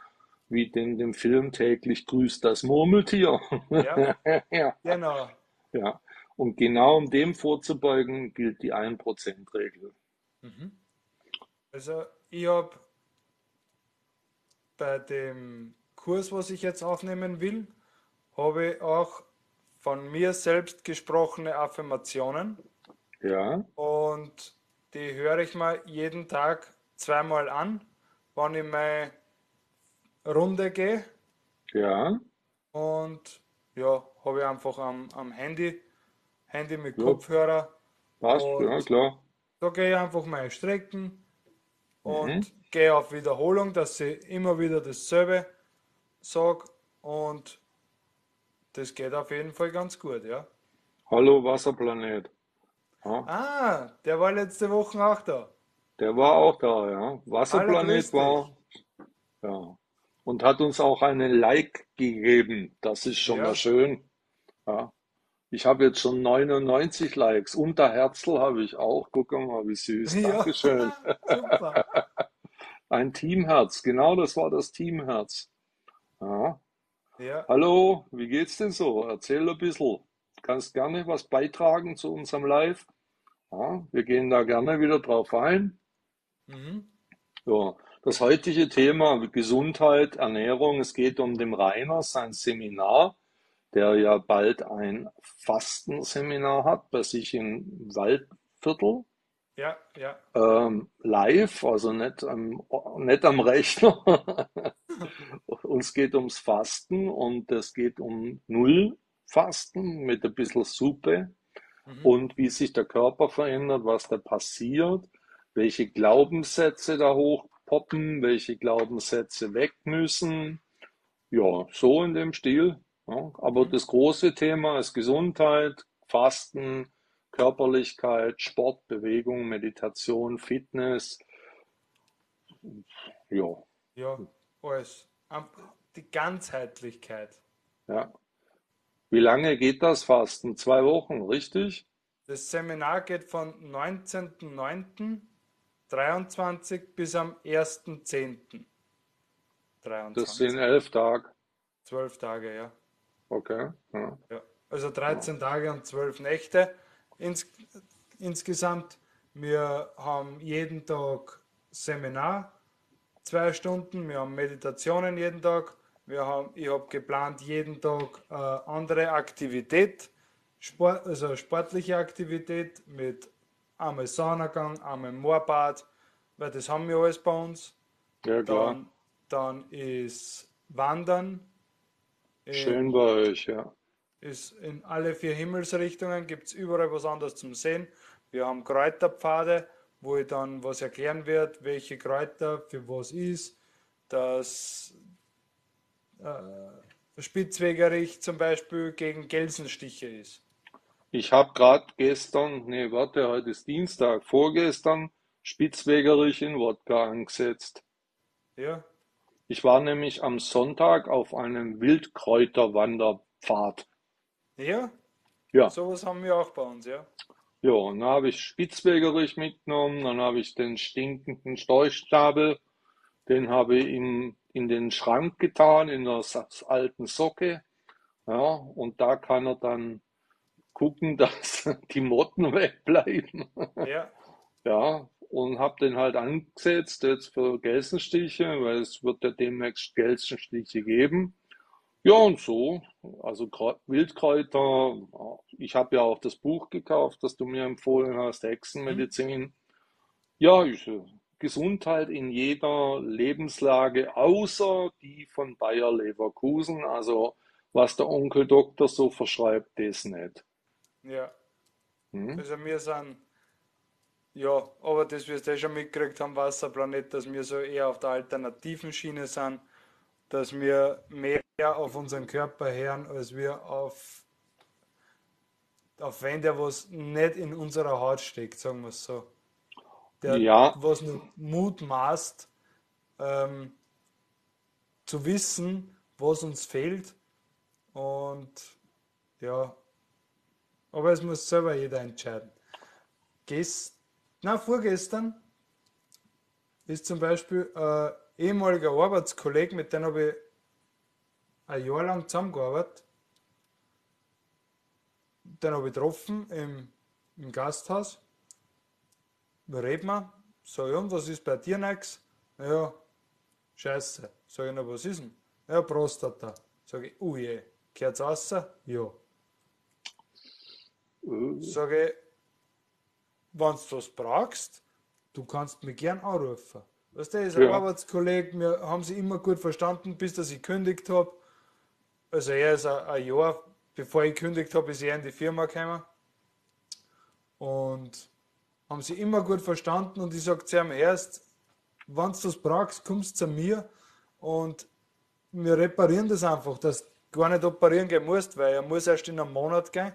wie in dem Film täglich grüßt das Murmeltier. ja, Ja, genau, ja. Und genau um dem vorzubeugen, gilt die 1%-Regel. mhm. Also ich habe bei dem Kurs, was ich jetzt aufnehmen will, habe ich auch von mir selbst gesprochene Affirmationen Ja, und die höre ich mir jeden Tag zweimal an, wenn ich meine Runde gehe ja, und ja, habe ich einfach am, am Handy, Handy mit ja, Kopfhörer passt, ja, klar. da gehe ich einfach meine Strecken Mhm. und gehe auf Wiederholung, dass ich immer wieder dasselbe sage und das geht auf jeden Fall ganz gut, ja. Hallo Wasserplanet. Ja, Ah, der war letzte Woche auch da. der war auch da, ja. Wasserplanet war, ja. Und hat uns auch einen Like gegeben. Das ist schon mal Ja, schön. Ja. Ich habe jetzt schon 99 Likes. Unter Herzl habe ich auch. Guck mal, wie süß. ja, Dankeschön. super. Ein Teamherz. Genau, das war das Teamherz. Ja. Ja, Hallo, wie geht's denn so? Erzähl ein bisschen. Kannst gerne was beitragen zu unserem Live. Ja, wir gehen da gerne wieder drauf ein. mhm. Ja, das heutige Thema Gesundheit, Ernährung. Es geht um den Rainer, sein Seminar, der ja bald ein Fastenseminar hat bei sich im Waldviertel. Ja, ja. ähm, live, also nicht am, nicht am Rechner. Uns geht ums Fasten und es geht um Nullfasten mit ein bisschen Suppe Mhm. und wie sich der Körper verändert, was da passiert, welche Glaubenssätze da hochpoppen, welche Glaubenssätze weg müssen. Ja, so in dem Stil. Aber Mhm. das große Thema ist Gesundheit, Fasten, Körperlichkeit, Sport, Bewegung, Meditation, Fitness. Ja, Ja, alles. Die Ganzheitlichkeit. ja. Wie lange geht das Fasten? Zwei Wochen, richtig? Das Seminar geht von 19.09.23 bis am 1.10.23. Das sind elf Tage. Zwölf Tage, ja. Okay. Ja. ja. Also 13 Tage und 12 Nächte ins, insgesamt. Wir haben jeden Tag Seminar, zwei Stunden. Wir haben Meditationen jeden Tag. Wir haben, ich habe geplant, jeden Tag äh, andere Aktivität, Sport, also sportliche Aktivität mit einmal Saunagang, einmal Moorbad, weil das haben wir alles bei uns. Ja, klar. Dann, dann ist Wandern. In- Schön bei euch, ja. ist in alle vier Himmelsrichtungen, gibt es überall was anderes zum Sehen. Wir haben Kräuterpfade, wo ich dann was erklären werde, welche Kräuter für was ist. Das äh, Spitzwegerich zum Beispiel gegen Gelsenstiche ist. Ich habe gerade gestern, nee, warte, heute ist Dienstag, vorgestern Spitzwegerich in Wodka angesetzt. Ja, Ich war nämlich am Sonntag auf einem Wildkräuterwanderpfad. ja, Ja, sowas haben wir auch bei uns, ja. ja, und dann habe ich Spitzwegerich mitgenommen, dann habe ich den stinkenden Storchstapel, den habe ich in, in den Schrank getan, in der alten Socke. Ja, und da kann er dann gucken, dass die Motten wegbleiben. Ja, Ja, und habe den halt angesetzt jetzt für Gelsenstiche, weil es wird ja demnächst Gelsenstiche geben. Ja, und so, also Wildkräuter. Ich habe ja auch das Buch gekauft, das du mir empfohlen hast, Hexenmedizin. Ja, ist, äh, Gesundheit in jeder Lebenslage, außer die von Bayer Leverkusen. Also was der Onkel Doktor so verschreibt, das nicht. ja. Hm? Also wir sind, ja, aber das wirst du eh schon mitgekriegt haben, Wasserplanet, dass wir so eher auf der alternativen Schiene sind, dass wir mehr auf unseren Körper hören, als wir auf, auf wenn der was nicht in unserer Haut steckt, sagen wir es so. Der Ja. was nur mutmaßt, ähm, zu wissen, was uns fehlt und ja, aber es muss selber jeder entscheiden. Gest na, vorgestern ist zum Beispiel ein ehemaliger Arbeitskollege, mit dem habe ich ein Jahr lang zusammengearbeitet. Den habe ich getroffen im, im Gasthaus. Wir reden wir. Sag ich, und was ist bei dir nix? Ja, scheiße. Sag ich, na, was ist denn? Ja, Prostata. Sag ich, oh je, geht's raus? Ja. Äh, Sage ich, wenn du was brauchst, du kannst mich gern anrufen. Weißt du, ist ein Ja. Arbeitskollege, wir haben sie immer gut verstanden, bis dass ich gekündigt habe. Also er ist ein, ein Jahr, bevor ich gekündigt habe, ist er in die Firma gekommen. Und haben sie immer gut verstanden und ich sage zu ihm erst, wenn du was brauchst, kommst du zu mir und wir reparieren das einfach, dass du gar nicht operieren gehen musst, weil er muss erst in einem Monat gehen.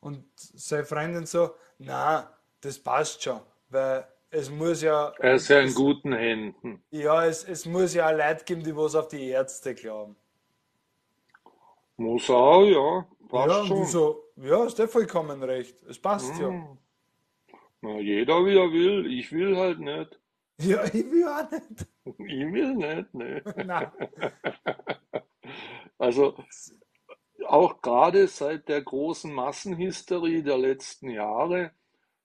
Und seine Freundin so, na, das passt schon, weil es muss ja, Er ist ja in es, guten Händen. ja, es, es muss ja auch Leute geben, die was auf die Ärzte glauben. Muss auch, ja, Ja, passt du schon. so, ja, ist der vollkommen recht, es passt ja. Hm. Na, jeder wie er will. Ich will halt nicht. Ja, ich will auch nicht. Ich will nicht, ne. Nein. Also auch gerade seit der großen Massenhysterie der letzten Jahre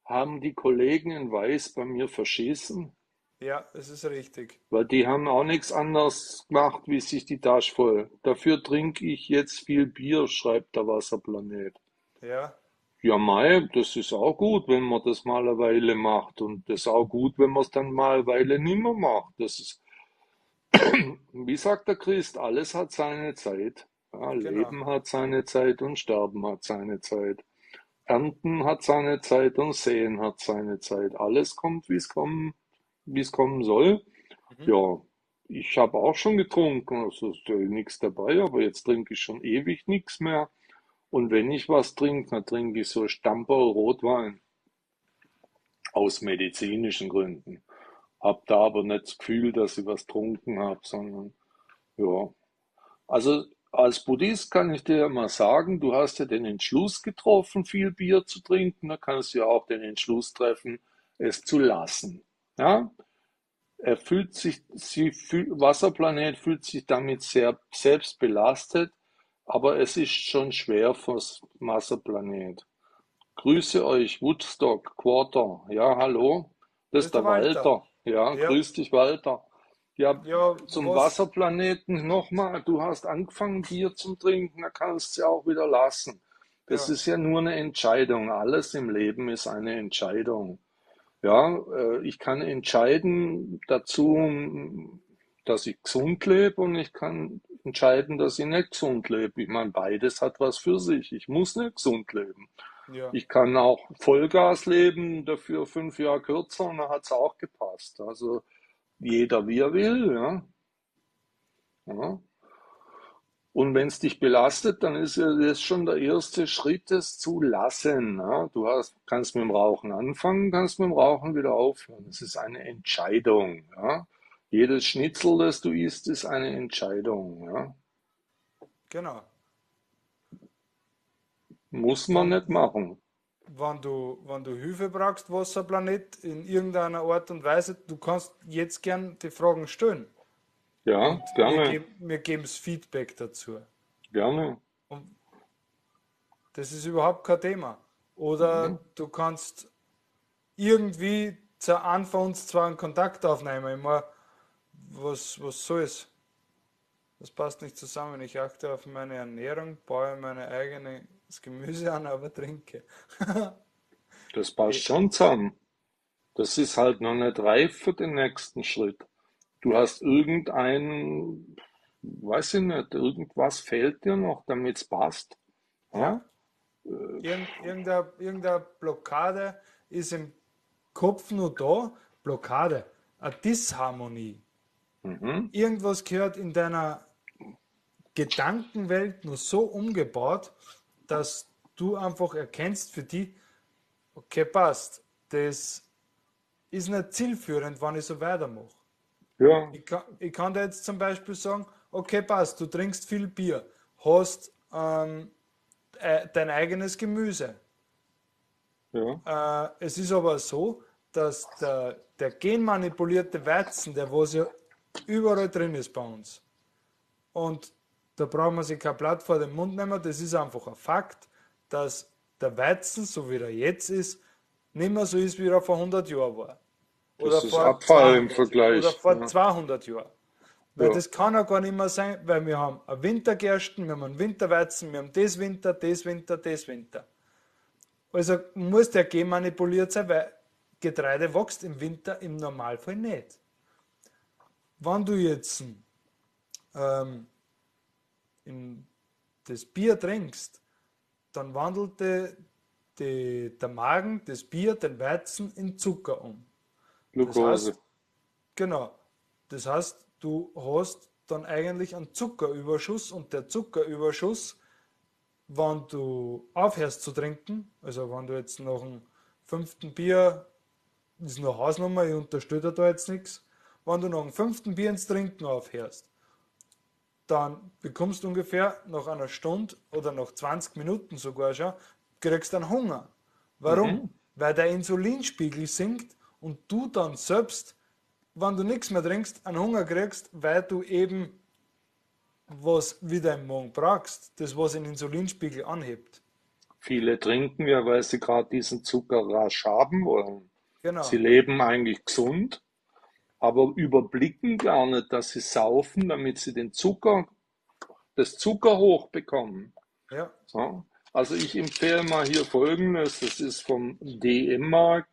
haben die Kollegen in Weiß bei mir verschissen, Ja, es ist richtig. weil die haben auch nichts anderes gemacht, wie sich die Tasche voll. Dafür trinke ich jetzt viel Bier, schreibt der Wasserplanet. Ja, Ja, Mai, das ist auch gut, wenn man das mal eine Weile macht. Und das ist auch gut, wenn man es dann mal eine Weile nicht mehr macht. Das ist, wie sagt der Christ, alles hat seine Zeit. Ja, Genau. Leben hat seine Zeit und Sterben hat seine Zeit. Ernten hat seine Zeit und Säen hat seine Zeit. Alles kommt, wie es kommen, wie es kommen soll. Mhm. Ja, ich habe auch schon getrunken, also ist ja nichts dabei, aber jetzt trinke ich schon ewig nichts mehr. Und wenn ich was trinke, dann trinke ich so Stamperl Rotwein aus medizinischen Gründen. Hab da aber nicht das Gefühl, dass ich was getrunken habe, sondern ja. Also als Buddhist kann ich dir mal sagen, du hast ja den Entschluss getroffen, viel Bier zu trinken, da kannst du ja auch den Entschluss treffen, es zu lassen. Ja? Er fühlt sich, sie fühl, Wasserplanet fühlt sich damit sehr selbst belastet, aber es ist schon schwer fürs Wasserplanet. Grüße euch, Woodstock, Quarter. Ja, hallo. Das ist der Walter. Walter. Ja, Ja. grüß dich, Walter. Ja, Ja, zum was, Wasserplaneten nochmal. Du hast angefangen, Bier zu trinken, da kannst du ja auch wieder lassen. Das ja, ist ja nur eine Entscheidung. Alles im Leben ist eine Entscheidung. Ja, äh, ich kann entscheiden dazu, dass ich gesund lebe und ich kann entscheiden, dass ich nicht gesund lebe. Ich meine, beides hat was für sich. Ich muss nicht gesund leben. ja, Ich kann auch Vollgas leben, dafür fünf Jahre kürzer und dann hat es auch gepasst. Also jeder wie er will, ja. Ja. Und wenn es dich belastet, dann ist ja das schon der erste Schritt, es zu lassen. Ja. Du hast, kannst mit dem Rauchen anfangen, kannst mit dem Rauchen wieder aufhören. Es ist eine Entscheidung. Ja. Jedes Schnitzel, das du isst, ist eine Entscheidung. Ja. genau. Muss man nicht machen. Wenn du, wenn du Hilfe brauchst, Wasserplanet, in irgendeiner Art und Weise, du kannst jetzt gern die Fragen stellen. Ja, wir, gerne, wir geben das Feedback dazu. gerne. Und das ist überhaupt kein Thema. Oder Mhm. du kannst irgendwie zu einem von uns zwei einen Kontakt aufnehmen. Ich meine, was, was soll's? Das passt nicht zusammen. Ich achte auf meine Ernährung, baue mein eigenes Gemüse an, aber trinke. Das passt schon zusammen. Das ist halt noch nicht reif für den nächsten Schritt. Du hast irgendein, weiß ich nicht, irgendwas fehlt dir noch, damit es passt. Ja, Ja? irgend, irgendeine, irgendeine Blockade ist im Kopf nur da. Blockade, eine Disharmonie. Mhm. Irgendwas gehört in deiner Gedankenwelt nur so umgebaut, dass du einfach erkennst für die, okay, passt, das ist nicht zielführend, wenn ich so weitermache. Ja, Ich kann, ich kann dir jetzt zum Beispiel sagen, okay, passt, du trinkst viel Bier, hast ähm, äh, dein eigenes Gemüse. ja, Äh, es ist aber so, dass der, der genmanipulierte Weizen, der was ja überall drin ist bei uns, und da braucht man sich kein Blatt vor den Mund nehmen, das ist einfach ein Fakt, dass der Weizen, so wie er jetzt ist, nicht mehr so ist, wie er vor 100 Jahren war. Oder das ist vor Abfall im 200, oder Vergleich. vor Ja, 200 Jahren. Weil ja, das kann ja gar nicht mehr sein, weil wir haben eine Wintergersten, wir haben einen Winterweizen, wir haben das Winter, das Winter, das Winter. Also muss der genmanipuliert sein, weil Getreide wächst im Winter im Normalfall nicht. Wenn du jetzt ähm, in das Bier trinkst, dann wandelt die, der Magen das Bier, den Weizen in Zucker um. Das Glucose. heißt, genau, das heißt, du hast dann eigentlich einen Zuckerüberschuss und der Zuckerüberschuss, wenn du aufhörst zu trinken, also wenn du jetzt nach dem fünften Bier, das ist nur Hausnummer, ich unterstütze da jetzt nichts, wenn du nach dem fünften Bier ins Trinken aufhörst, dann bekommst du ungefähr nach einer Stunde oder nach 20 Minuten sogar schon, kriegst einen Hunger. Warum? Mhm. Weil der Insulinspiegel sinkt und du dann selbst, wenn du nichts mehr trinkst, einen Hunger kriegst, weil du eben was wieder im Magen brauchst, das was den Insulinspiegel anhebt. Viele trinken ja, weil sie gerade diesen Zucker rasch haben wollen. Genau. Sie leben eigentlich gesund, aber überblicken gar nicht, dass sie saufen, damit sie den Zucker, das Zucker hochbekommen. Ja, So. Also ich empfehle mal hier Folgendes. Das ist vom DM-Markt.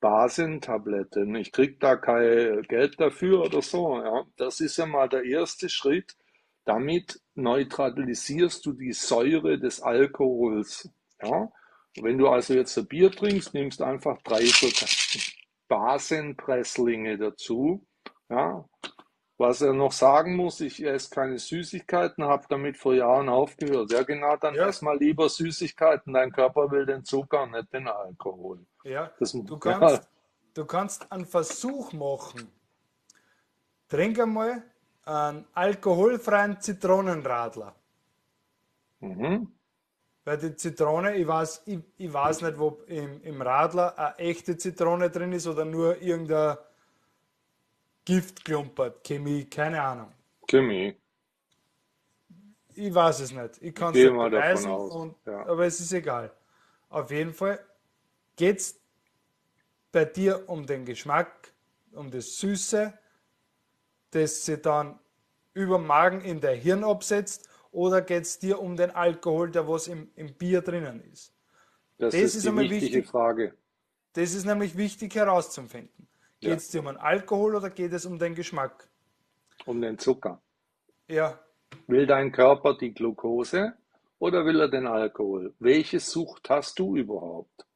Basentabletten. Ich krieg da kein Geld dafür oder so. Ja. Das ist ja mal der erste Schritt. Damit neutralisierst du die Säure des Alkohols. Ja. Wenn du also jetzt ein Bier trinkst, nimmst einfach drei so Basenpresslinge dazu. Ja. Was er noch sagen muss, ich esse keine Süßigkeiten, habe damit vor Jahren aufgehört. Ja, genau, dann Ja, ess mal lieber Süßigkeiten. Dein Körper will den Zucker, nicht den Alkohol. ja. Das, Du ja, kannst, du kannst einen Versuch machen. Trink einmal einen alkoholfreien Zitronenradler. mhm. Weil die Zitrone, ich weiß, ich, ich weiß nicht, ob im, im Radler eine echte Zitrone drin ist oder nur irgendein Giftklumpert, Chemie, keine Ahnung. Chemie. Ich weiß es nicht. Ich kann es nicht beweisen, und, ja. aber es ist egal. Auf jeden Fall geht es bei dir um den Geschmack, um das Süße, das sich dann über Magen in der Hirn absetzt, oder geht es dir um den Alkohol, der was im, im Bier drinnen ist? Das Das ist ist die einmal wichtige wichtig. Frage. Das ist nämlich wichtig herauszufinden. Ja. Geht es dir um den Alkohol oder geht es um den Geschmack? Um den Zucker. Ja, Will dein Körper die Glucose oder will er den Alkohol? Welche Sucht hast du überhaupt?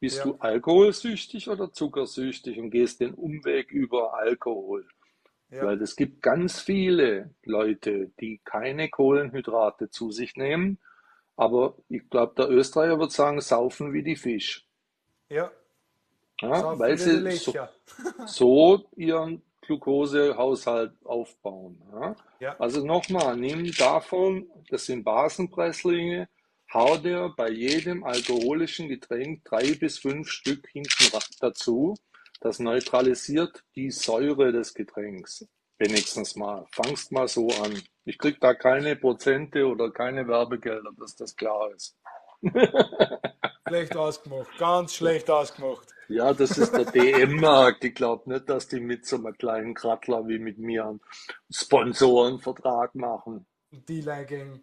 Bist ja, du alkoholsüchtig oder zuckersüchtig und gehst den Umweg über Alkohol? Ja, Weil es gibt ganz viele Leute, die keine Kohlenhydrate zu sich nehmen, aber ich glaube, der Österreicher wird sagen, saufen wie die Fisch. ja. Ja, weil sie so, so ihren Glukosehaushalt aufbauen. Ja. Ja, Also nochmal, nimm davon, das sind Basenpresslinge, hau dir bei jedem alkoholischen Getränk drei bis fünf Stück hinten dazu. Das neutralisiert die Säure des Getränks. Wenigstens mal. Fangst mal so an. Ich krieg da keine Prozente oder keine Werbegelder, dass das klar ist. schlecht ausgemacht, ganz schlecht ausgemacht. Ja, das ist der DM-Markt. Ich glaube nicht, dass die mit so einem kleinen Krattler wie mit mir einen Sponsorenvertrag machen. D-Line-Gang.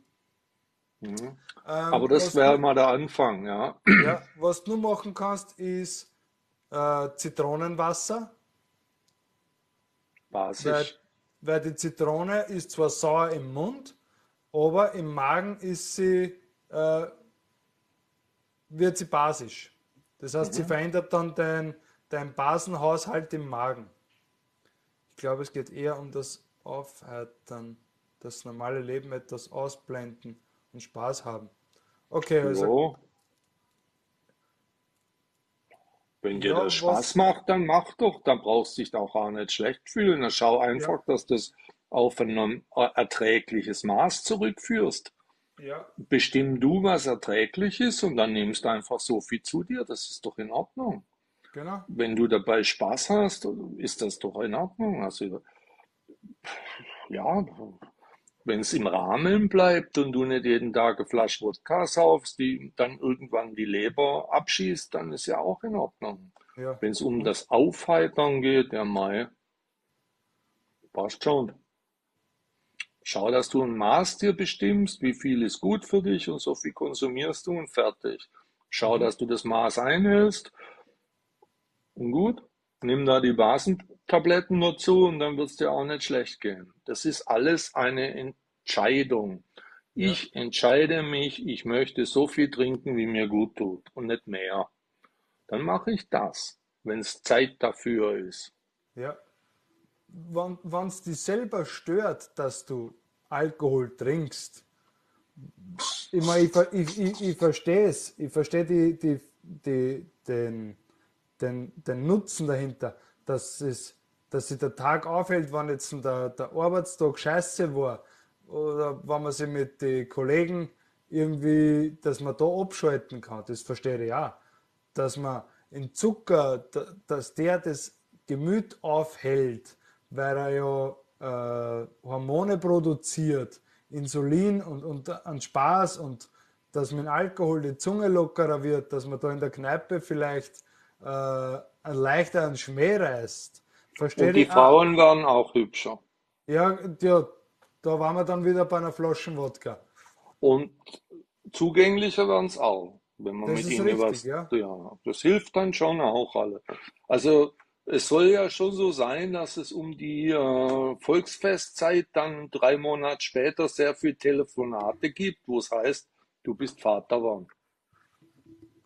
Mhm. Ähm, Aber das wäre mal der Anfang, ja. ja, was du machen kannst, ist äh, Zitronenwasser, weil, Basisch. weil die Zitrone ist zwar sauer im Mund, aber im Magen ist sie, äh, wird sie basisch. Das heißt, sie Mhm. verändert dann deinen dein Basenhaushalt im Magen. Ich glaube, es geht eher um das Aufheitern, das normale Leben etwas ausblenden und Spaß haben. Okay, also, Jo. Wenn dir ja, das Spaß was, macht, dann mach doch. Dann brauchst du dich auch auch nicht schlecht fühlen. Dann schau ja, einfach, dass du das auf ein norm- erträgliches Maß zurückführst. ja, Bestimm du, was erträglich ist, und dann nimmst du einfach so viel zu dir. Das ist doch in Ordnung. genau, Wenn du dabei Spaß hast, ist das doch in Ordnung. Also, ja, wenn es im Rahmen bleibt und du nicht jeden Tag eine Flasche Wodka saufst, die dann irgendwann die Leber abschießt, dann ist ja auch in Ordnung. ja. Wenn es um das Aufheitern geht, ja, Mai, passt schon. Schau, dass du ein Maß dir bestimmst, wie viel ist gut für dich und so viel konsumierst du und fertig. Schau, mhm. dass du das Maß einhältst und gut, nimm da die Basentabletten dazu und dann wird es dir auch nicht schlecht gehen. Das ist alles eine Entscheidung. ja, Ich entscheide mich, ich möchte so viel trinken, wie mir gut tut und nicht mehr. Dann mache ich das, wenn es Zeit dafür ist. ja. Wenn es dich selber stört, dass du Alkohol trinkst, ich, mein, ich, ich, ich verstehe es, ich verstehe die, die, die, den, den, den Nutzen dahinter, dass, es, dass sich der Tag aufhält, wenn jetzt der, der Arbeitstag scheiße war oder wenn man sich mit den Kollegen irgendwie, dass man da abschalten kann, das verstehe ich auch. Dass man in Zucker, da- dass der das Gemüt aufhält, weil er ja äh, Hormone produziert, Insulin und, und an Spaß und dass mit Alkohol die Zunge lockerer wird, dass man da in der Kneipe vielleicht äh, einen leichteren Schmäh reißt. Verstehe Und die ich. Frauen werden auch hübscher. Ja, ja, da waren wir dann wieder bei einer Flasche Wodka. Und zugänglicher werden es auch, wenn man Das mit ihnen richtig, was, ja. ja, das hilft dann schon auch alle. Also es soll ja schon so sein, dass es um die äh, Volksfestzeit dann drei Monate später sehr viel Telefonate gibt, wo es heißt, du bist Vater geworden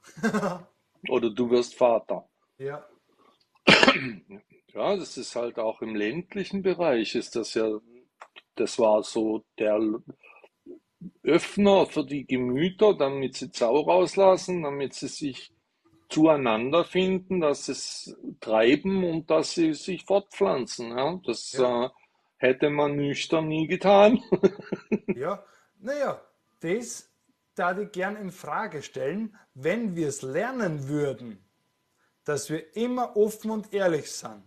oder du wirst Vater. Ja, Ja, das ist halt auch im ländlichen Bereich ist das ja, das war so der Öffner für die Gemüter, damit sie Sau rauslassen, damit sie sich zueinander finden, dass sie es treiben und dass sie sich fortpflanzen. Ja, das ja, äh, hätte man nüchtern nie getan. ja. Naja, das da ich gern in Frage stellen, wenn wir es lernen würden, dass wir immer offen und ehrlich sind,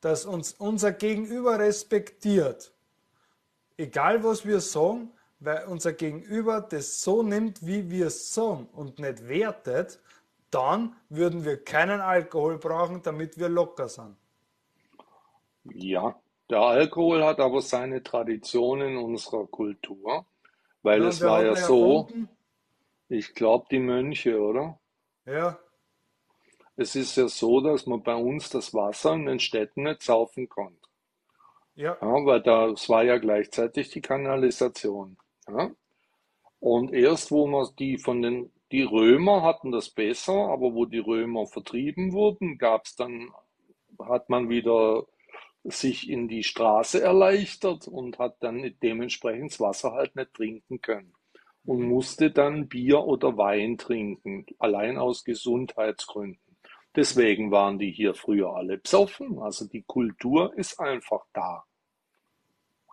dass uns unser Gegenüber respektiert, egal was wir sagen, weil unser Gegenüber das so nimmt, wie wir es sagen und nicht wertet, dann würden wir keinen Alkohol brauchen, damit wir locker sind. Ja, der Alkohol hat aber seine Tradition in unserer Kultur, weil Ja, es war ja so, erfunden? ich glaube, die Mönche, oder? Ja, Es ist ja so, dass man bei uns das Wasser in den Städten nicht saufen konnte. ja, Ja, weil da, es war ja gleichzeitig die Kanalisation. Ja? Und erst wo man die von den, die Römer hatten das besser, aber wo die Römer vertrieben wurden, gab's dann, hat man wieder sich in die Straße erleichtert und hat dann dementsprechend das Wasser halt nicht trinken können und musste dann Bier oder Wein trinken, allein aus Gesundheitsgründen. Deswegen waren die hier früher alle besoffen. Also die Kultur ist einfach da.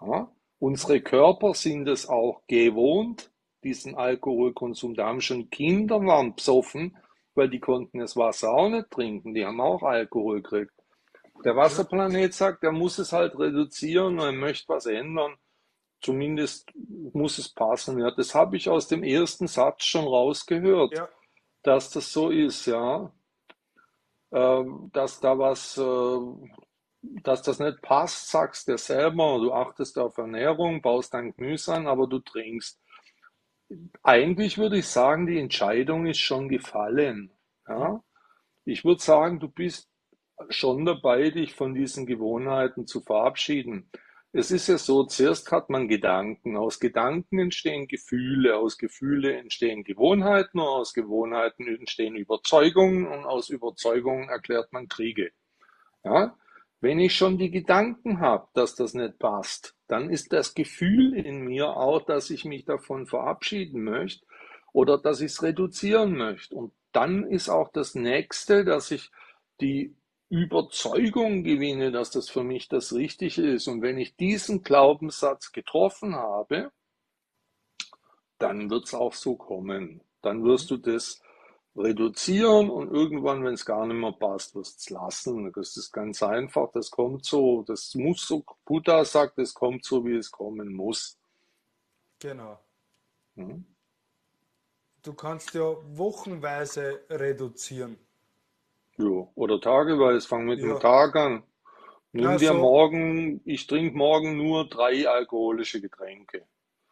Ja? Unsere Körper sind es auch gewohnt, diesen Alkoholkonsum. Da haben schon Kinder waren besoffen, weil die konnten das Wasser auch nicht trinken. Die haben auch Alkohol gekriegt. Der Wasserplanet sagt, er muss es halt reduzieren und er möchte was ändern. Zumindest muss es passen. Ja, das habe ich aus dem ersten Satz schon rausgehört, ja, dass das so ist, ja. Ähm, dass da was, äh, dass das nicht passt, sagst dir selber. Du achtest auf Ernährung, baust dein Gemüse an, aber du trinkst. Eigentlich würde ich sagen, die Entscheidung ist schon gefallen. Ja? Ich würde sagen, du bist schon dabei, dich von diesen Gewohnheiten zu verabschieden. Es ist ja so, zuerst hat man Gedanken. Aus Gedanken entstehen Gefühle, aus Gefühle entstehen Gewohnheiten aus Gewohnheiten entstehen Überzeugungen und aus Überzeugungen erklärt man Kriege. Ja? Wenn ich schon die Gedanken habe, dass das nicht passt, dann ist das Gefühl in mir auch, dass ich mich davon verabschieden möchte oder dass ich es reduzieren möchte. Und dann ist auch das Nächste, dass ich die Überzeugung gewinne, dass das für mich das Richtige ist. Und wenn ich diesen Glaubenssatz getroffen habe, dann wird es auch so kommen. Dann wirst du das reduzieren und irgendwann, wenn es gar nicht mehr passt, wirst du es lassen. Das ist ganz einfach, das kommt so, das muss so, Buddha sagt, es kommt so, wie es kommen muss. genau. Mhm. Du kannst ja wochenweise reduzieren. Ja, oder tageweise, fang mit dem Ja, Tag an. Nimm dir also, morgen, ich trinke morgen nur drei alkoholische Getränke.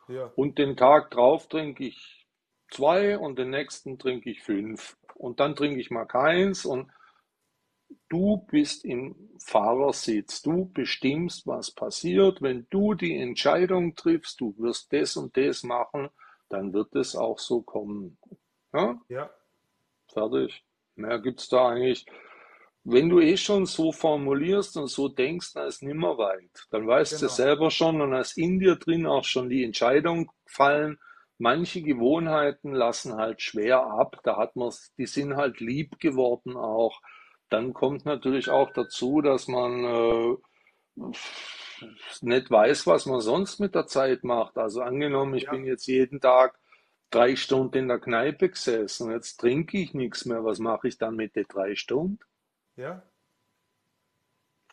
ja, Und den Tag drauf trinke ich zwei und den nächsten trinke ich fünf. Und dann trinke ich mal keins und du bist im Fahrersitz. Du bestimmst, was passiert. Wenn du die Entscheidung triffst, du wirst das und das machen, dann wird es auch so kommen. Ja, ja, fertig. Mehr gibt's da eigentlich. Wenn du eh schon so formulierst und so denkst, dann ist nimmer weit. Dann weißt du genau. selber schon und hast in dir drin auch schon die Entscheidung gefallen. Manche Gewohnheiten lassen halt schwer ab. Da hat man's, die sind halt lieb geworden auch. Dann kommt natürlich auch dazu, dass man äh, nicht weiß, was man sonst mit der Zeit macht. Also angenommen, ich Ja, bin jetzt jeden Tag drei Stunden in der Kneipe gesessen, jetzt trinke ich nichts mehr. Was mache ich dann mit den drei Stunden? ja,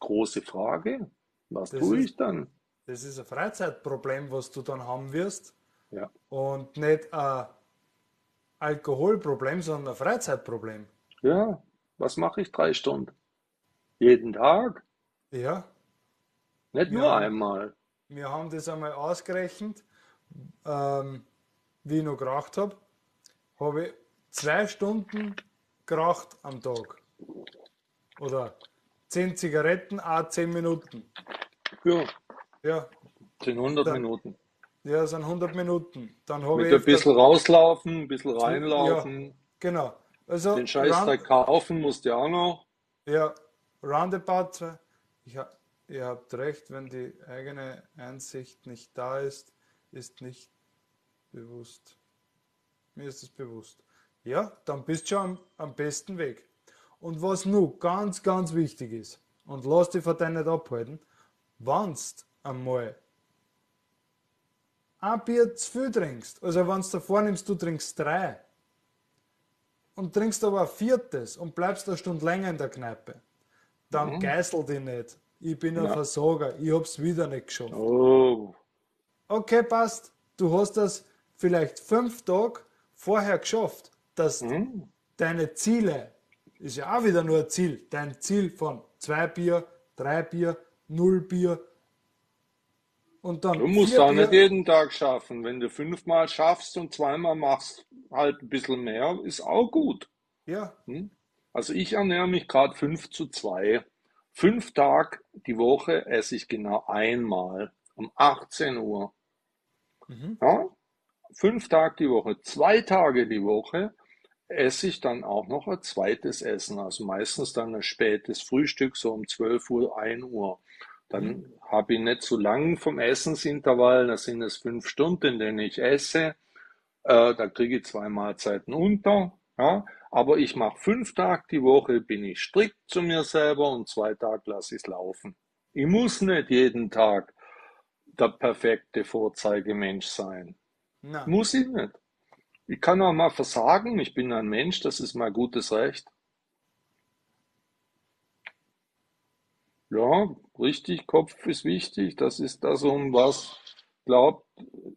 Große Frage. Was das tue ist, ich dann? das ist ein Freizeitproblem, was du dann haben wirst Ja, und nicht ein Alkoholproblem, sondern ein Freizeitproblem. ja. Was mache ich drei Stunden? Jeden Tag? Ja, Nicht wir nur haben, einmal. wir haben das einmal ausgerechnet. Ähm, wie ich noch geraucht habe, habe ich zwei Stunden geraucht am Tag. Oder zehn Zigaretten, a zehn Minuten. Ja, Ja, sind 100 Dann- Minuten. ja, das sind 100 Minuten. Dann habe Mit ich ein bisschen rauslaufen, ein bisschen reinlaufen, Genau. Also den Scheißdreck kaufen musst du ja auch noch. Ja, roundabout. Ich ha, ihr habt recht, wenn die eigene Einsicht nicht da ist, ist nicht bewusst. Mir ist es bewusst. Ja, dann bist du schon am, am besten Weg. Und was nun ganz, ganz wichtig ist, und lass dich von dir nicht abhalten, wenn du einmal ein Bier zu viel trinkst, also wenn du davor nimmst, du trinkst drei, und trinkst aber ein viertes und bleibst eine Stunde länger in der Kneipe, dann geißel dich nicht. Ich bin ein Ja. Versager, ich hab's wieder nicht geschafft. Oh, Okay, passt. Du hast das vielleicht fünf Tage vorher geschafft, dass hm? deine Ziele, ist ja auch wieder nur ein Ziel, dein Ziel von zwei Bier, drei Bier, null Bier und dann Du musst auch nicht jeden Tag schaffen. Wenn du fünfmal schaffst und zweimal machst halt ein bisschen mehr, ist auch gut. Ja, Also ich ernähre mich gerade 5 zu 2. Fünf Tage die Woche esse ich genau einmal um 18 Uhr. Ja? Fünf Tage die Woche, zwei Tage die Woche esse ich dann auch noch ein zweites Essen. Also meistens dann ein spätes Frühstück, so um 12 Uhr, 1 Uhr. Dann habe ich nicht so lang vom Essensintervall, das sind es fünf Stunden, in denen ich esse. Äh, da kriege ich zwei Mahlzeiten unter. Ja? Aber ich mache fünf Tage die Woche, bin ich strikt zu mir selber und zwei Tage lasse ich es laufen. Ich muss nicht jeden Tag der perfekte Vorzeigemensch sein. Na, Muss ich nicht. Ich kann auch mal versagen. Ich bin ein Mensch, das ist mein gutes Recht. Ja, richtig, Kopf ist wichtig. Das ist das, um was glaubt,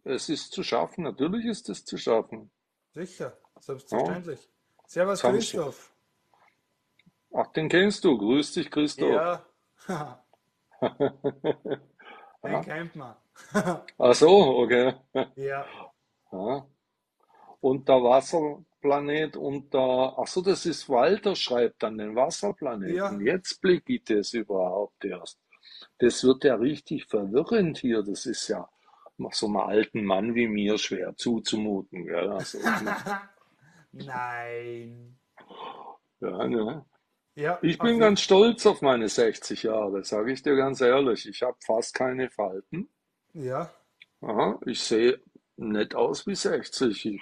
es ist zu schaffen. Natürlich ist es zu schaffen. sicher, selbstverständlich. Servus Jetzt haben Sie- Christoph. Ach, den kennst du. Grüß dich, Christoph. Ja, den kennt man. Ach so, okay. ja, Ja. Und der Wasserplanet und der, ach so, das ist Walter schreibt dann den Wasserplaneten. Ja. Jetzt blicke ich das überhaupt erst. Das wird ja richtig verwirrend hier. Das ist ja so einem alten Mann wie mir schwer zuzumuten. Gell? Also, nein. ja, ne? Ja, Ich bin jeden- ganz stolz auf meine 60 Jahre, sage ich dir ganz ehrlich. Ich habe fast keine Falten. Ja, Aha, ich sehe nicht aus wie 60. Ich,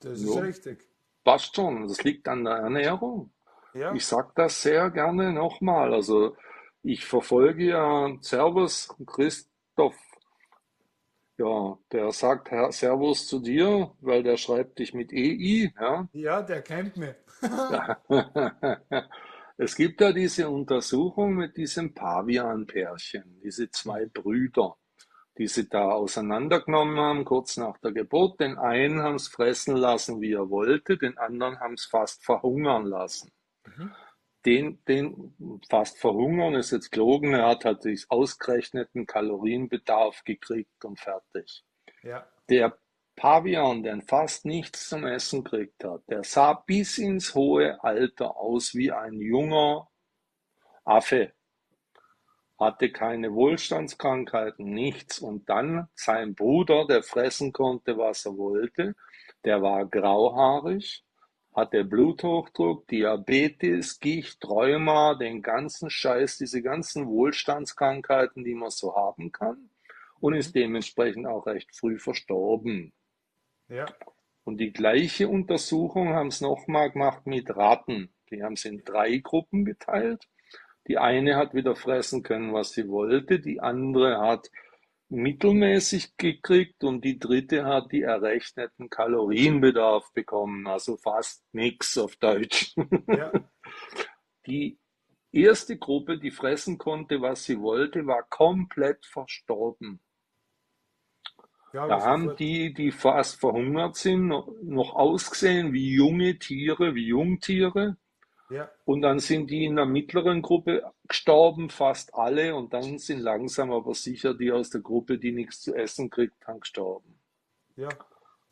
das ist Ja. richtig. passt schon. Das liegt an der Ernährung. Ja, Ich sag das sehr gerne nochmal. Also ich verfolge ja Servus Christoph. Ja, der sagt Herr Servus zu dir, weil der schreibt dich mit EI. Ja? ja, der kennt mich. Es gibt ja diese Untersuchung mit diesem Pavian-Pärchen, diese zwei Brüder, die sie da auseinandergenommen haben, kurz nach der Geburt. Den einen haben es fressen lassen, wie er wollte, den anderen haben es fast verhungern lassen. Den, den fast verhungern ist jetzt gelogen, er hat halt sich ausgerechneten Kalorienbedarf gekriegt und fertig. Ja, Der Pavian, der fast nichts zum Essen gekriegt hat, der sah bis ins hohe Alter aus wie ein junger Affe, hatte keine Wohlstandskrankheiten, nichts. Und dann sein Bruder, der fressen konnte, was er wollte, der war grauhaarig, hatte Bluthochdruck, Diabetes, Gicht, Rheuma, den ganzen Scheiß, diese ganzen Wohlstandskrankheiten, die man so haben kann und ist dementsprechend auch recht früh verstorben. ja, Und die gleiche Untersuchung haben es nochmal gemacht mit Ratten. Die haben es in drei Gruppen geteilt. Die eine hat wieder fressen können, was sie wollte, die andere hat mittelmäßig gekriegt und die dritte hat die errechneten Kalorienbedarf bekommen, also fast nichts auf Deutsch. ja, Die erste Gruppe, die fressen konnte, was sie wollte, war komplett verstorben. glaube Da haben die, die fast verhungert sind, noch ausgesehen wie junge Tiere, wie Jungtiere. Ja, Und dann sind die in der mittleren Gruppe gestorben, fast alle. Und dann sind langsam aber sicher die aus der Gruppe, die nichts zu essen kriegt, haben gestorben. ja,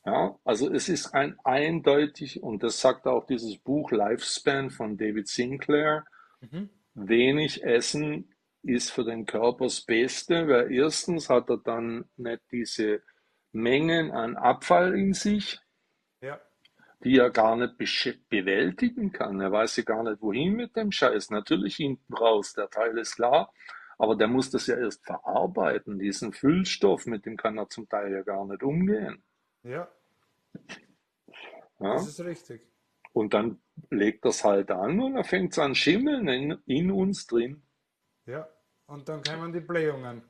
Ja, also es ist ein eindeutig, und das sagt auch dieses Buch Lifespan von David Sinclair, Mhm. wenig Essen ist für den Körper das Beste, weil erstens hat er dann nicht diese Mengen an Abfall in sich, Ja, die er gar nicht bewältigen kann. Er weiß ja gar nicht, wohin mit dem Scheiß. Natürlich hinten raus, der Teil ist klar, aber der muss das ja erst verarbeiten, diesen Füllstoff, mit dem kann er zum Teil ja gar nicht umgehen. ja, Ja? das ist richtig. Und dann legt das halt an und dann fängt es an schimmeln in, in uns drin. Ja, und dann kommen die Blähungen.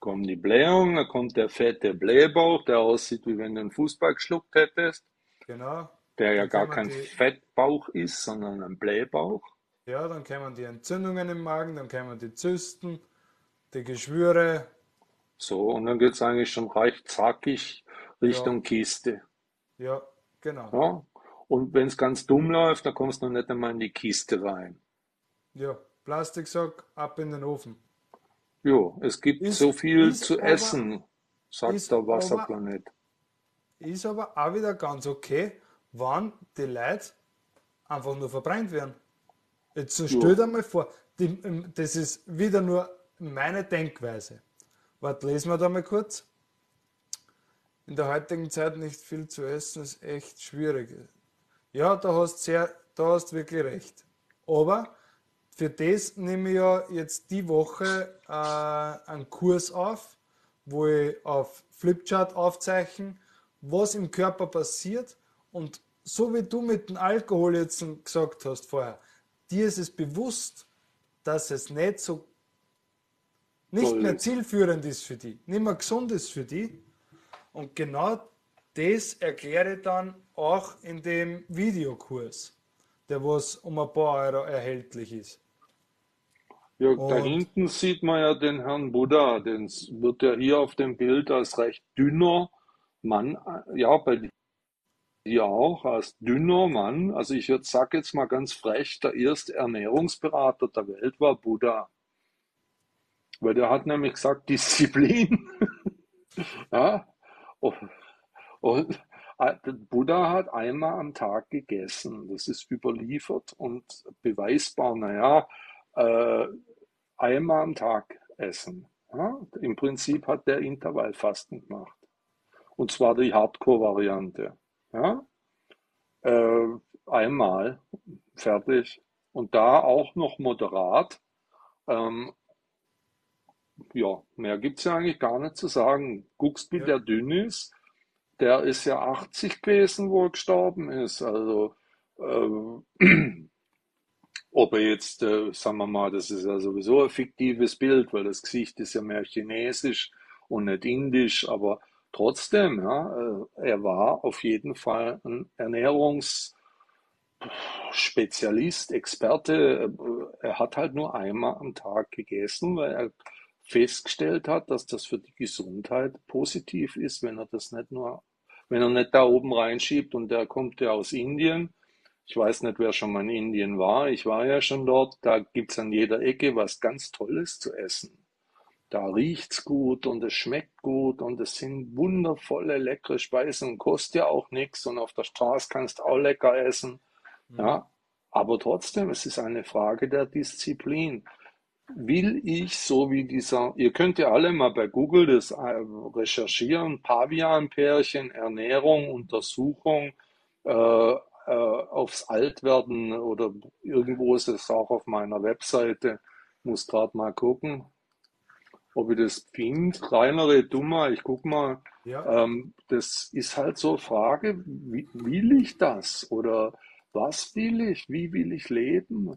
Kommt die Blähung, dann kommt der fette Blähbauch, der aussieht, wie wenn du einen Fußball geschluckt hättest, Genau. Der ja gar kein die, Fettbauch ist, sondern ein Blähbauch. ja, dann kommen die Entzündungen im Magen, dann kommen die Zysten, die Geschwüre. So, und dann geht es eigentlich schon recht zackig Ja, Richtung Kiste. ja, genau. Ja? Und wenn es ganz dumm läuft, dann kommst du noch nicht einmal in die Kiste rein. Ja, Plastiksack ab in den Ofen. Jo, es gibt Ist, so viel zu aber, essen, sagt der aber, Wasserplanet. ist aber auch wieder ganz okay, wann die Leute einfach nur verbrannt werden. Jetzt so stell dir mal vor, die, das ist wieder nur meine Denkweise. Warte, lesen wir da mal kurz. In der heutigen Zeit nicht viel zu essen ist echt schwierig. Ja, da hast sehr, da hast wirklich recht. Aber für das nehme ich ja jetzt die Woche äh, einen Kurs auf, wo ich auf Flipchart aufzeichne, was im Körper passiert. Und so wie du mit dem Alkohol jetzt gesagt hast vorher, dir ist es bewusst, dass es nicht so nicht toll mehr zielführend ist für die, nicht mehr gesund ist für die. Und genau das erkläre ich dann auch in dem Videokurs, der was um ein paar Euro erhältlich ist. Ja, da Und hinten sieht man ja den Herrn Buddha, den wird ja hier auf dem Bild als recht dünner Mann, äh, ja, bei dir auch, als dünner Mann. Also ich jetzt sag jetzt mal ganz frech, der erste Ernährungsberater der Welt war Buddha. Weil der hat nämlich gesagt, Disziplin. Ja, und, und äh, Buddha hat einmal am Tag gegessen. Das ist überliefert und beweisbar. Naja, äh, einmal am Tag essen. Ja, im Prinzip hat der Intervallfasten gemacht. Und zwar die Hardcore-Variante. Ja, äh, einmal fertig. Und da auch noch moderat. Ähm, ja, mehr gibt's ja eigentlich gar nicht zu sagen. Guckst, wie ja, der dünn ist. Der ist ja 80 gewesen, wo er gestorben ist. Also, äh, ob er jetzt, äh, sagen wir mal, das ist ja sowieso ein fiktives Bild, weil das Gesicht ist ja mehr chinesisch und nicht indisch, aber trotzdem, ja, äh, er war auf jeden Fall ein Ernährungs- Spezialist, Experte, er hat halt nur einmal am Tag gegessen, weil er festgestellt hat, dass das für die Gesundheit positiv ist, wenn er das nicht nur, wenn er nicht da oben reinschiebt und der kommt ja aus Indien. Ich weiß nicht, wer schon mal in Indien war. Ich war ja schon dort. Da gibt's an jeder Ecke was ganz Tolles zu essen. Da riecht's gut und es schmeckt gut und es sind wundervolle, leckere Speisen und kostet ja auch nichts und auf der Straße kannst du auch lecker essen. mhm. Ja, aber trotzdem, es ist eine Frage der Disziplin. Will ich so wie dieser, ihr könnt ja alle mal bei Google das äh, recherchieren, Pavianpärchen, Ernährung, Untersuchung, äh, äh, aufs Altwerden oder irgendwo ist es auch auf meiner Webseite. Muss gerade mal gucken, ob ich das finde. Reinere Dummer, ich guck mal. ja, Ähm, das ist halt so eine Frage, wie, will ich das? Oder was will ich? Wie will ich leben?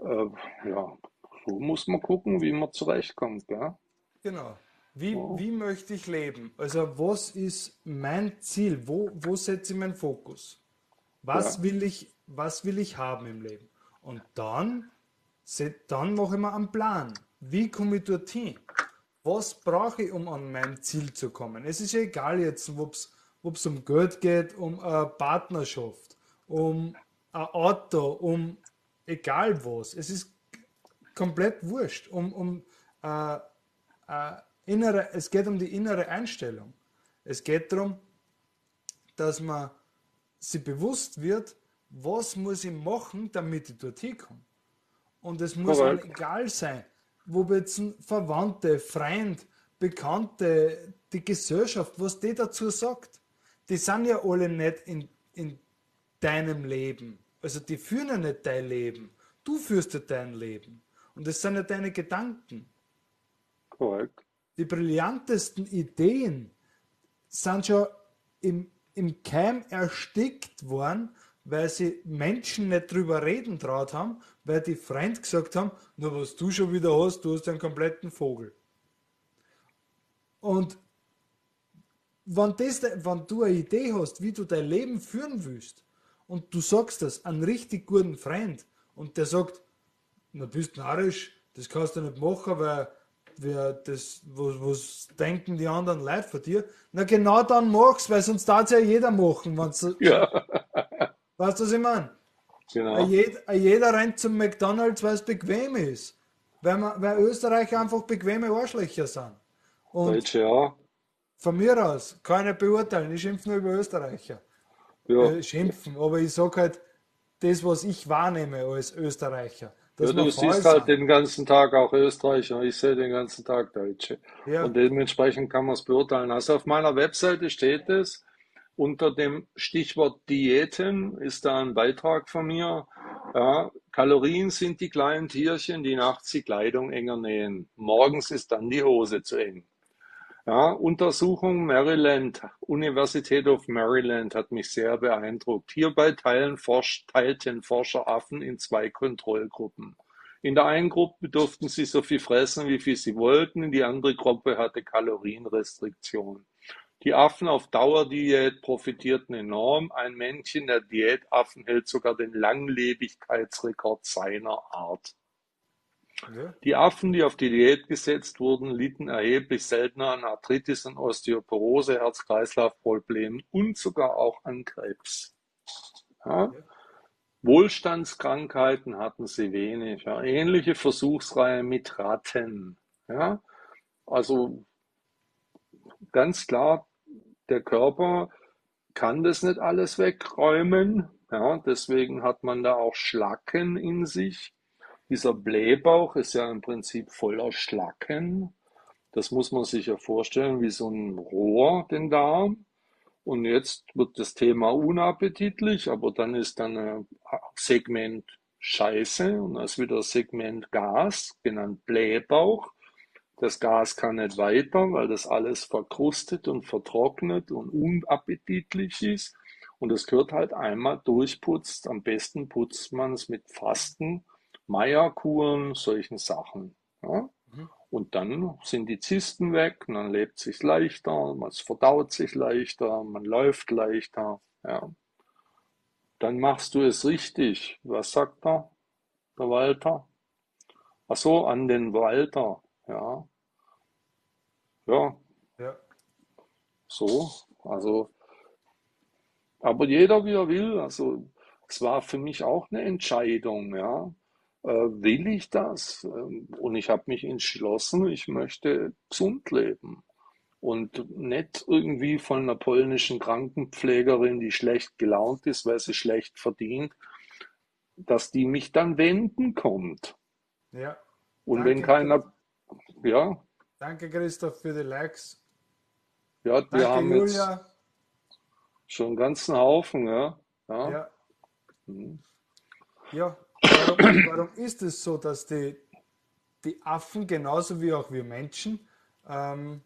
Äh, ja, so muss man gucken, wie man zurechtkommt, gell? genau. Wie, Ja, wie möchte ich leben? Also was ist mein Ziel? Wo, wo setze ich meinen Fokus? Was ja, will ich, was will ich haben im Leben? Und dann, dann mache ich mir einen Plan. Wie komme ich dorthin? Was brauche ich, um an mein Ziel zu kommen? Es ist ja egal jetzt, ob es um Geld geht, um eine Partnerschaft, um ein Auto, um egal was. Es ist komplett wurscht. Um, um, äh, äh, innere, es geht um die innere Einstellung. Es geht darum, dass man sich bewusst wird, was muss ich machen, damit ich dort hinkomme. Und es muss egal sein, wo jetzt ein Verwandte, Freund, Bekannte, die Gesellschaft, was die dazu sagt. Die sind ja alle nicht in, in deinem Leben. Also die führen ja nicht dein Leben. Du führst ja dein Leben. Und das sind ja deine Gedanken. Korrekt. Die brillantesten Ideen sind schon im, im Keim erstickt worden, weil sie Menschen nicht drüber reden traut haben, weil die Freunde gesagt haben, nur was du schon wieder hast, du hast einen kompletten Vogel. Und wenn, das, wenn du eine Idee hast, wie du dein Leben führen willst, und du sagst das an richtig guten Freund, und der sagt, na bist narrisch, das kannst du nicht machen, weil wer das, was, was denken die anderen Leute von dir? Na genau dann mach's, weil sonst darf ja jeder machen. Wenn's, Ja, weißt du, was ich meine? Genau. Ein jed- ein Jeder rennt zum McDonalds, weil es bequem ist. Weil, man, weil Österreicher einfach bequeme Arschlöcher sind. Und Deutsche, ja. von mir aus, keine beurteilen, ich schimpfe nur über Österreicher. Ja. Äh, schimpfen, aber ich sage halt das, was ich wahrnehme als Österreicher. Ja, du siehst halt den ganzen Tag auch Österreicher, ich sehe den ganzen Tag Deutsche. Ja. Und dementsprechend kann man es beurteilen. Also auf meiner Webseite steht es, unter dem Stichwort Diäten ist da ein Beitrag von mir. Ja, Kalorien sind die kleinen Tierchen, die nachts die Kleidung enger nähen. Morgens ist dann die Hose zu eng. Ja, Untersuchung Maryland, Universität of Maryland hat mich sehr beeindruckt. Hierbei Forsch, teilten Forscher Affen in zwei Kontrollgruppen. In der einen Gruppe durften sie so viel fressen, wie viel sie wollten, die andere Gruppe hatte Kalorienrestriktion. Die Affen auf Dauerdiät profitierten enorm. Ein Männchen der Diätaffen hält sogar den Langlebigkeitsrekord seiner Art. Ja. Die Affen, die auf die Diät gesetzt wurden, litten erheblich seltener an Arthritis und Osteoporose, Herz-Kreislauf-Problemen und sogar auch an Krebs. Ja? Wohlstandskrankheiten hatten sie wenig. Ja? Ähnliche Versuchsreihe mit Ratten. Ja? Also ganz klar, der Körper kann das nicht alles wegräumen. Ja? Deswegen hat man da auch Schlacken in sich. Dieser Blähbauch ist ja im Prinzip voller Schlacken. Das muss man sich ja vorstellen wie so ein Rohr, den Darm. Und jetzt wird das Thema unappetitlich, aber dann ist dann ein Segment Scheiße und dann ist wieder Segment Gas, genannt Blähbauch. Das Gas kann nicht weiter, weil das alles verkrustet und vertrocknet und unappetitlich ist. Und es gehört halt einmal durchputzt. Am besten putzt man es mit Fasten, Meierkuren, solchen Sachen. Ja? Und dann sind die Zysten weg und dann lebt sich leichter, man verdaut sich leichter, man läuft leichter. Ja. Dann machst du es richtig. Was sagt er, der Walter? Ach so, an den Walter. Ja. Ja, Ja. so. Also, aber jeder wie er will. Also, es war für mich auch eine Entscheidung, ja. Äh, will ich das? Ähm, Und ich habe mich entschlossen, ich möchte gesund leben. Und nicht irgendwie von einer polnischen Krankenpflegerin, die schlecht gelaunt ist, weil sie schlecht verdient, dass die mich dann wenden kommt. ja. Und wenn Danke. keiner, ja, Danke, Christoph, für die Likes. ja, wir Danke, haben jetzt Julia. schon einen ganzen Haufen, ja. Ja. Ja. Mhm. Ja, warum, warum ist es so, dass die, die Affen genauso wie auch wir Menschen ähm,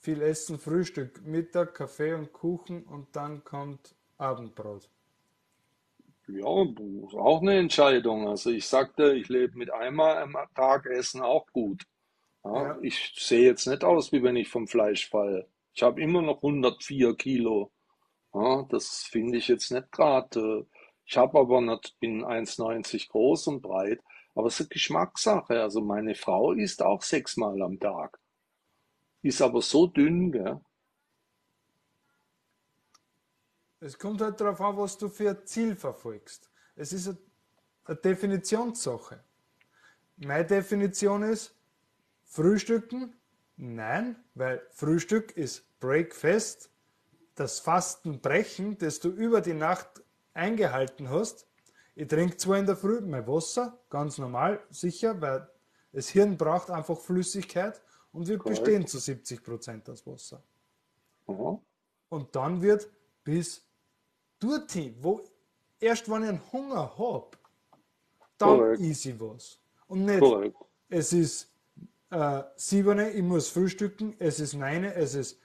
viel essen, Frühstück, Mittag, Kaffee und Kuchen und dann kommt Abendbrot? Ja, auch eine Entscheidung. Also ich sagte, ich lebe mit einmal am Tag Essen auch gut. Ja, ich sehe jetzt nicht aus, wie wenn ich vom Fleisch falle. Ich habe immer noch 104 Kilo. Ja, das finde ich jetzt nicht gerade. Ich habe aber nicht, bin 1,90 groß und breit. Aber es ist eine Geschmackssache. Also meine Frau isst auch sechsmal am Tag. Ist aber so dünn, gell? Es kommt halt darauf an, was du für ein Ziel verfolgst. Es ist eine, eine Definitionssache. Meine Definition ist, Frühstücken, nein, weil Frühstück ist Breakfast, das Fasten brechen, das du über die Nacht eingehalten hast. Ich trinke zwar in der Früh mein Wasser, ganz normal, sicher, weil das Hirn braucht einfach Flüssigkeit und wir Korrekt. bestehen zu 70 Prozent aus Wasser. Aha. Und dann wird bis dorthin, wo erst wenn ich einen Hunger habe, dann Korrekt. easy was. Und nicht, Korrekt. es ist äh, siebene, ich muss frühstücken, es ist neune, es ist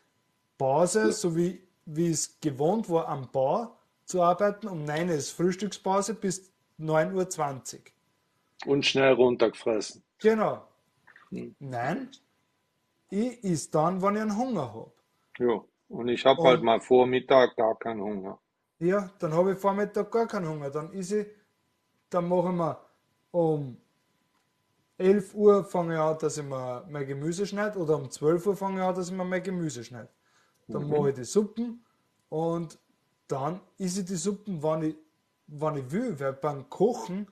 Pause, so wie, wie es gewohnt war, am Bau zu arbeiten. Um neun ist Frühstückspause bis 9.20 Uhr. Und schnell runtergefressen. Genau. Hm. Nein, ich is dann, wenn ich einen Hunger habe. Ja. Und ich habe halt mal vor Mittag gar keinen Hunger. Ja, dann habe ich Vormittag gar keinen Hunger. Dann ist ich, dann machen wir um 11 Uhr fange ich an, dass ich mir mein Gemüse schneide oder um 12 Uhr fange ich an, dass ich mir mein Gemüse schneide. Dann mache ich die Suppen und dann esse ich die Suppen, wann ich, wann ich will, weil beim Kochen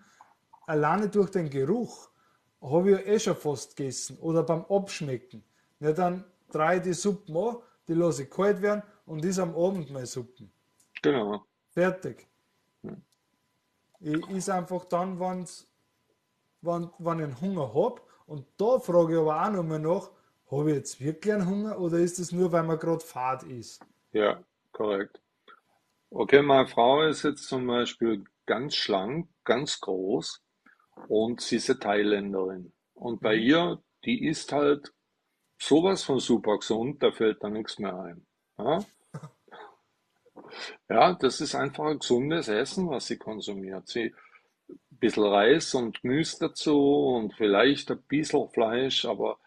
alleine durch den Geruch habe ich ja eh schon fast gegessen oder beim Abschmecken. Ja, dann drehe ich die Suppen an, die lasse ich kalt werden und ist am Abend meine Suppen. Genau. Fertig. Ich is einfach dann, wenn's, wenn, wenn ich einen Hunger habe. Und da frage ich aber auch nochmal nach, habe ich jetzt wirklich einen Hunger oder ist es nur, weil man gerade Fahrt ist? Ja, korrekt. Okay, meine Frau ist jetzt zum Beispiel ganz schlank, ganz groß und sie ist eine Thailänderin. Und bei ihr, die isst halt sowas von super gesund, da fällt da nichts mehr ein. Ja? Ja, das ist einfach ein gesundes Essen, was sie konsumiert. Sie bisschen Reis und Gemüse dazu und vielleicht ein bisschen Fleisch, aber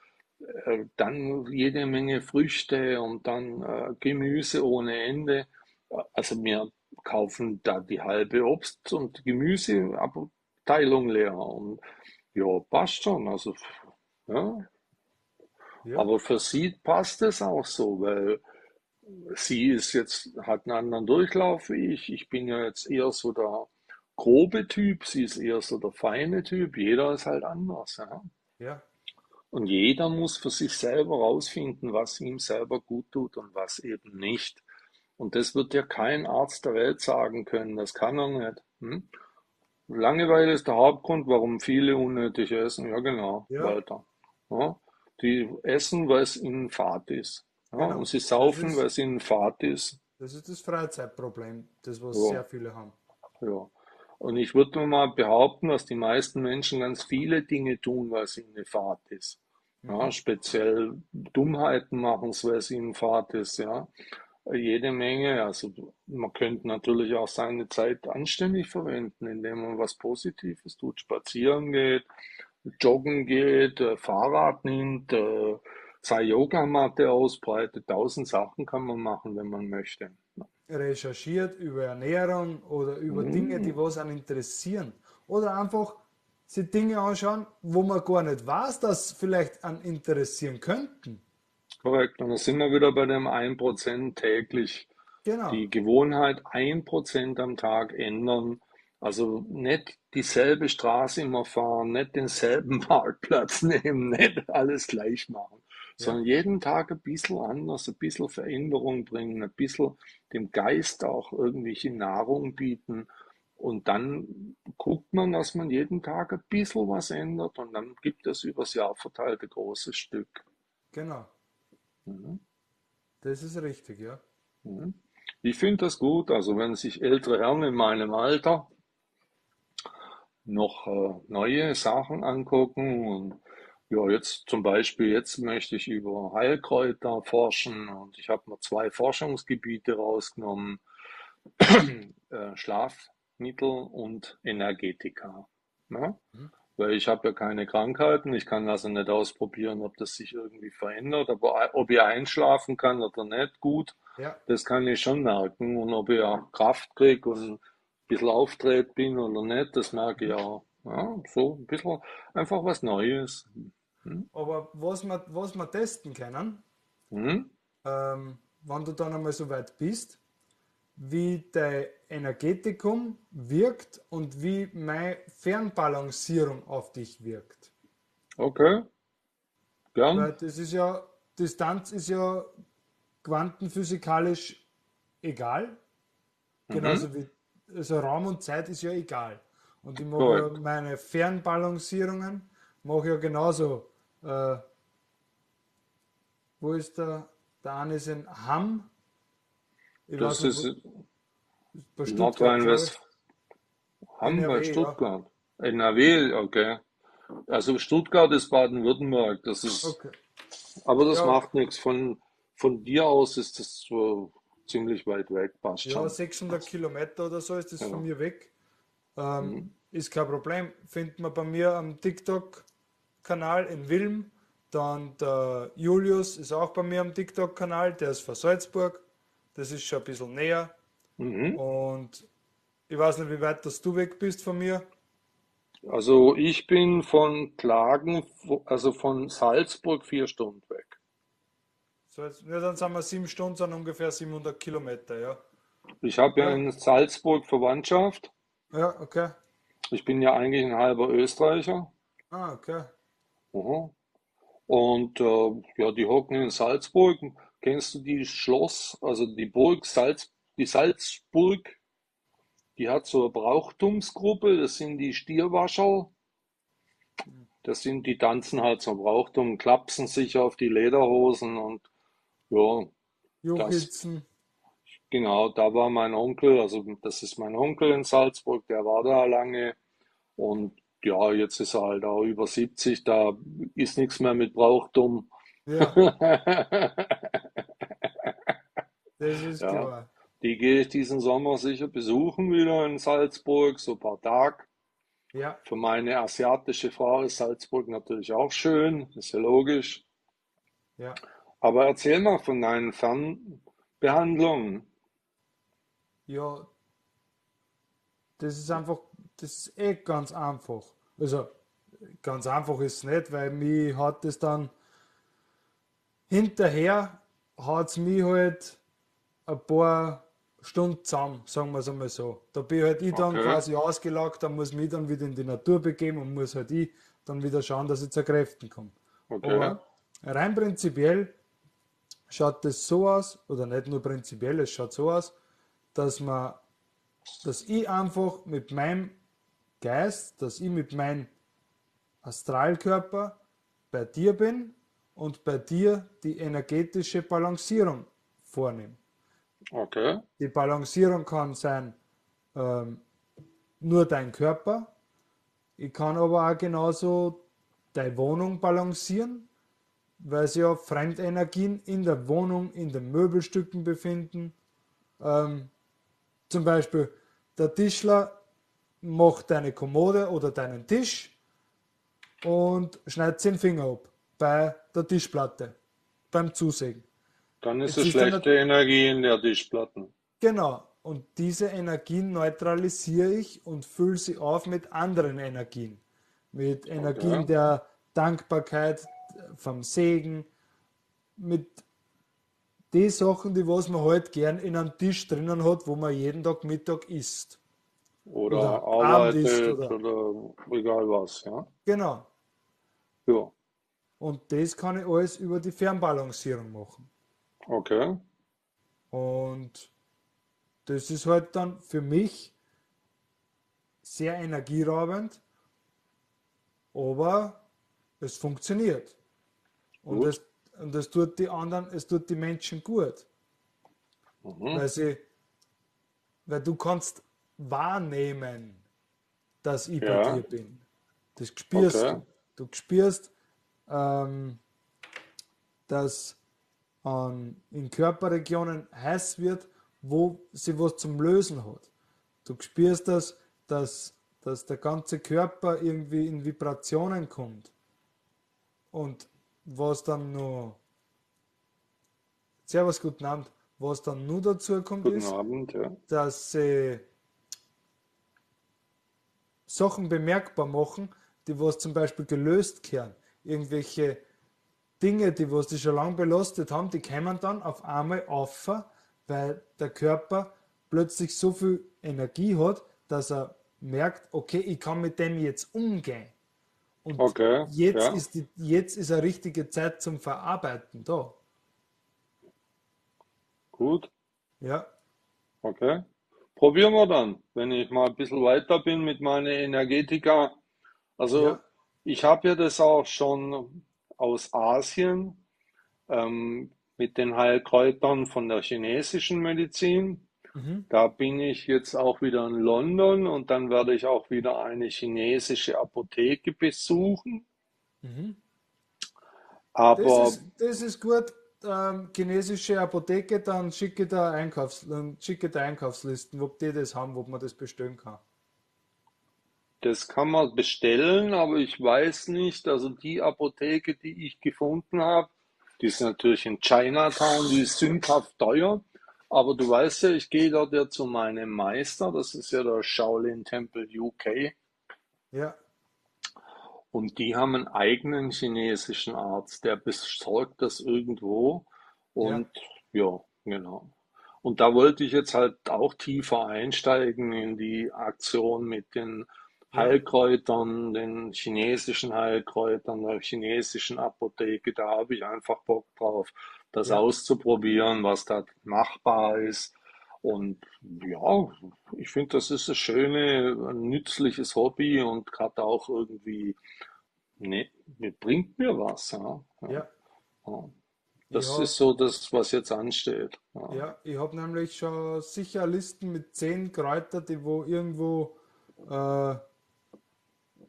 äh, dann jede Menge Früchte und dann äh, Gemüse ohne Ende. Also wir kaufen da die halbe Obst- und Gemüseabteilung leer und ja, passt schon. Also ja, Ja, aber für sie passt es auch so, weil sie ist jetzt, hat einen anderen Durchlauf wie ich. Ich bin ja jetzt eher so der grobe Typ, sie ist eher so der feine Typ. Jeder ist halt anders, ja. ja, Und jeder muss für sich selber rausfinden, was ihm selber gut tut und was eben nicht. Und das wird dir kein Arzt der Welt sagen können, das kann er nicht. Hm? Langeweile ist der Hauptgrund, warum viele unnötig essen. Ja, genau, Ja. Walter. Ja, die essen, weil es ihnen fad ist. Ja, Genau. und sie saufen, weil es ihnen fad ist. das ist das Freizeitproblem, das was sehr viele haben. Ja. Und ich würde mal behaupten, dass die meisten Menschen ganz viele Dinge tun, weil es ihnen Fahrt ist. Ja, speziell Dummheiten machen es, weil es ihnen Fahrt ist, ja. Jede Menge. Also man könnte natürlich auch seine Zeit anständig verwenden, indem man was Positives tut, spazieren geht, joggen geht, äh, Fahrrad nimmt, äh, seine Yogamatte ausbreitet. Tausend Sachen kann man machen, wenn man möchte. Recherchiert über Ernährung oder über Mhm. Dinge, die was einen interessieren. Oder einfach sich Dinge anschauen, wo man gar nicht weiß, dass vielleicht an interessieren könnten. Korrekt. Und da sind wir wieder bei dem 1% täglich. Genau. Die Gewohnheit 1% am Tag ändern. Also nicht dieselbe Straße immer fahren, nicht denselben Parkplatz nehmen, nicht alles gleich machen, sondern jeden Tag ein bisschen anders, ein bisschen Veränderung bringen, ein bisschen dem Geist auch irgendwelche Nahrung bieten. Und dann guckt man, dass man jeden Tag ein bisschen was ändert und dann gibt es übers Jahr verteilt ein großes Stück. Genau. Mhm. Das ist richtig, ja. Mhm. Ich finde das gut. Also wenn sich ältere Herren in meinem Alter noch äh, neue Sachen angucken und ja, jetzt zum Beispiel, jetzt möchte ich über Heilkräuter forschen und ich habe mir zwei Forschungsgebiete rausgenommen, äh, Schlafmittel und Energetika. Ne? Weil ich habe ja keine Krankheiten, ich kann also nicht ausprobieren, ob das sich irgendwie verändert, aber ob ich einschlafen kann oder nicht, gut. Ja, Das kann ich schon merken. Und ob ich auch Kraft kriege und ein bisschen aufgedreht bin oder nicht, das merke ich auch. Ja, so ein bisschen einfach was Neues. Aber was wir, was wir testen können, Hm? ähm, wenn du dann einmal so weit bist, wie dein Energetikum wirkt und wie meine Fernbalancierung auf dich wirkt. Okay. Gern. Weil das ist ja, Distanz ist ja quantenphysikalisch egal. Genauso wie also Raum und Zeit ist ja egal. Und ich mache ja meine Fernbalancierungen, mache ja genauso. Äh, wo ist der? Der eine ist in Hamm. Ich Das weiß ist wo- bei Stuttgart, glaub ich. Nordrhein-Westfalen. Haben NRW, bei ja. Stuttgart. NRW, okay. Also Stuttgart ist Baden-Württemberg. Das ist, Okay. aber das Ja. macht nichts. Von, von dir aus ist das so ziemlich weit weg, passt Ja, schon. 600 Kilometer oder so ist das Ja. von mir weg. Ähm, Mhm. Ist kein Problem. Findet man bei mir am TikTok-Kanal in Wilm. Dann der Julius ist auch bei mir am TikTok-Kanal. Der ist von Salzburg. Das ist schon ein bisschen näher. Mhm. Und ich weiß nicht, wie weit dass du weg bist von mir. Also ich bin von Klagen, also von Salzburg vier Stunden weg. So jetzt, ja, dann sind wir sieben Stunden, sind ungefähr 700 Kilometer. Ja, Ich habe ja Ja. in Salzburg Verwandtschaft. ja okay. Ich bin ja eigentlich ein halber Österreicher. Ah, okay. Aha. Und äh, ja, die hocken in Salzburg. Kennst du die Schloss, also die Burg Salz, die Salzburg? Die hat so eine Brauchtumsgruppe, das sind die Stierwascherl. Das sind, die tanzen halt zum Brauchtum, klapsen sich auf die Lederhosen und ja, Juchitzen. genau, da war mein Onkel, also das ist mein Onkel in Salzburg, der war da lange und ja, jetzt ist er halt auch über 70, da ist nichts mehr mit Brauchtum. Ja, das ist Ja. klar. Die gehe ich diesen Sommer sicher besuchen wieder in Salzburg, so ein paar Tage. Ja, Für meine asiatische Frau ist Salzburg natürlich auch schön, ist ja logisch. ja. Aber erzähl mal von deinen Fernbehandlungen. Ja, das ist einfach, das ist eh ganz einfach. Also, ganz einfach ist es nicht, weil mich hat das dann hinterher hat es mich halt ein paar Stunden zusammen, sagen wir es einmal so. Da bin halt ich dann Okay. quasi ausgelagt, dann muss mich dann wieder in die Natur begeben und muss halt ich dann wieder schauen, dass ich zu Kräften komme. Okay. Aber rein prinzipiell schaut das so aus, oder nicht nur prinzipiell, es schaut so aus, dass man, dass ich einfach mit meinem Geist, dass ich mit meinem Astralkörper bei dir bin und bei dir die energetische Balancierung vornehme. Okay. Die Balancierung kann sein ähm, nur dein Körper. Ich kann aber auch genauso deine Wohnung balancieren, weil sich ja Fremdenergien in der Wohnung, in den Möbelstücken befinden. Ähm, zum Beispiel der Tischler macht deine Kommode oder deinen Tisch und schneidet den Finger ab bei der Tischplatte, beim Zusägen. Dann ist Jetzt es ist dann schlechte Energie in der Tischplatten. Genau. Und diese Energien neutralisiere ich und fülle sie auf mit anderen Energien. Mit Energien Okay. der Dankbarkeit, vom Segen, mit den Sachen, die was man halt gern in einem Tisch drinnen hat, wo man jeden Tag Mittag isst. Oder Oder arbeitet oder- oder egal was, ja. Genau. Ja, Und das kann ich alles über die Fernbalancierung machen. okay. Und das ist halt dann für mich sehr energieraubend, aber es funktioniert. Und es, und es tut die anderen, es tut die Menschen gut. Mhm. Weil sie, weil du kannst wahrnehmen, dass ich Ja. bei dir bin. Das spürst Okay. du. Du spürst, ähm, dass an, in Körperregionen heiß wird, wo sie was zum Lösen hat. Du spürst das, dass, dass der ganze Körper irgendwie in Vibrationen kommt. Und was dann nur, Servus, guten Abend, was dann nur dazu kommt, Guten ist, Abend, ja. dass sie Sachen bemerkbar machen, die was zum Beispiel gelöst werden. Irgendwelche Dinge, die was die schon lange belastet haben, die kommen dann auf einmal auf, weil der Körper plötzlich so viel Energie hat, dass er merkt, okay, ich kann mit dem jetzt umgehen. Und Okay, jetzt, ja. ist die, jetzt ist eine richtige Zeit zum Verarbeiten da. Gut. Ja, Okay. Probieren wir dann, wenn ich mal ein bisschen weiter bin mit meiner Energetika. Also Ja. ich habe ja das auch schon aus Asien ähm, mit den Heilkräutern von der chinesischen Medizin. Mhm. Da bin ich jetzt auch wieder in London und dann werde ich auch wieder eine chinesische Apotheke besuchen. Mhm. Aber Das ist, das ist gut. Ähm, chinesische Apotheke, dann schicke da Einkaufs, dann schicke da Einkaufslisten, ob die das haben, ob man das bestellen kann. das kann man bestellen, aber ich weiß nicht, also die Apotheke, die ich gefunden habe, die ist natürlich in Chinatown, die ist sündhaft teuer. Aber du weißt ja, ich gehe dort ja zu meinem Meister, das ist ja der Shaolin Temple UK. Ja, Und die haben einen eigenen chinesischen Arzt, der besorgt das irgendwo. ja, Und ja, genau. Und da wollte ich jetzt halt auch tiefer einsteigen in die Aktion mit den ja, Heilkräutern, den chinesischen Heilkräutern, der chinesischen Apotheke. Da habe ich einfach Bock drauf, das ja, auszuprobieren, was da machbar ist. Und ja, ich finde, das ist ein schönes, ein nützliches Hobby und gerade auch irgendwie, ne, bringt mir was. Ja. Ja, ja. Das habe ist so das, was jetzt ansteht. Ja. ja, ich hab nämlich schon sicher Listen mit zehn Kräutern, die wo irgendwo äh,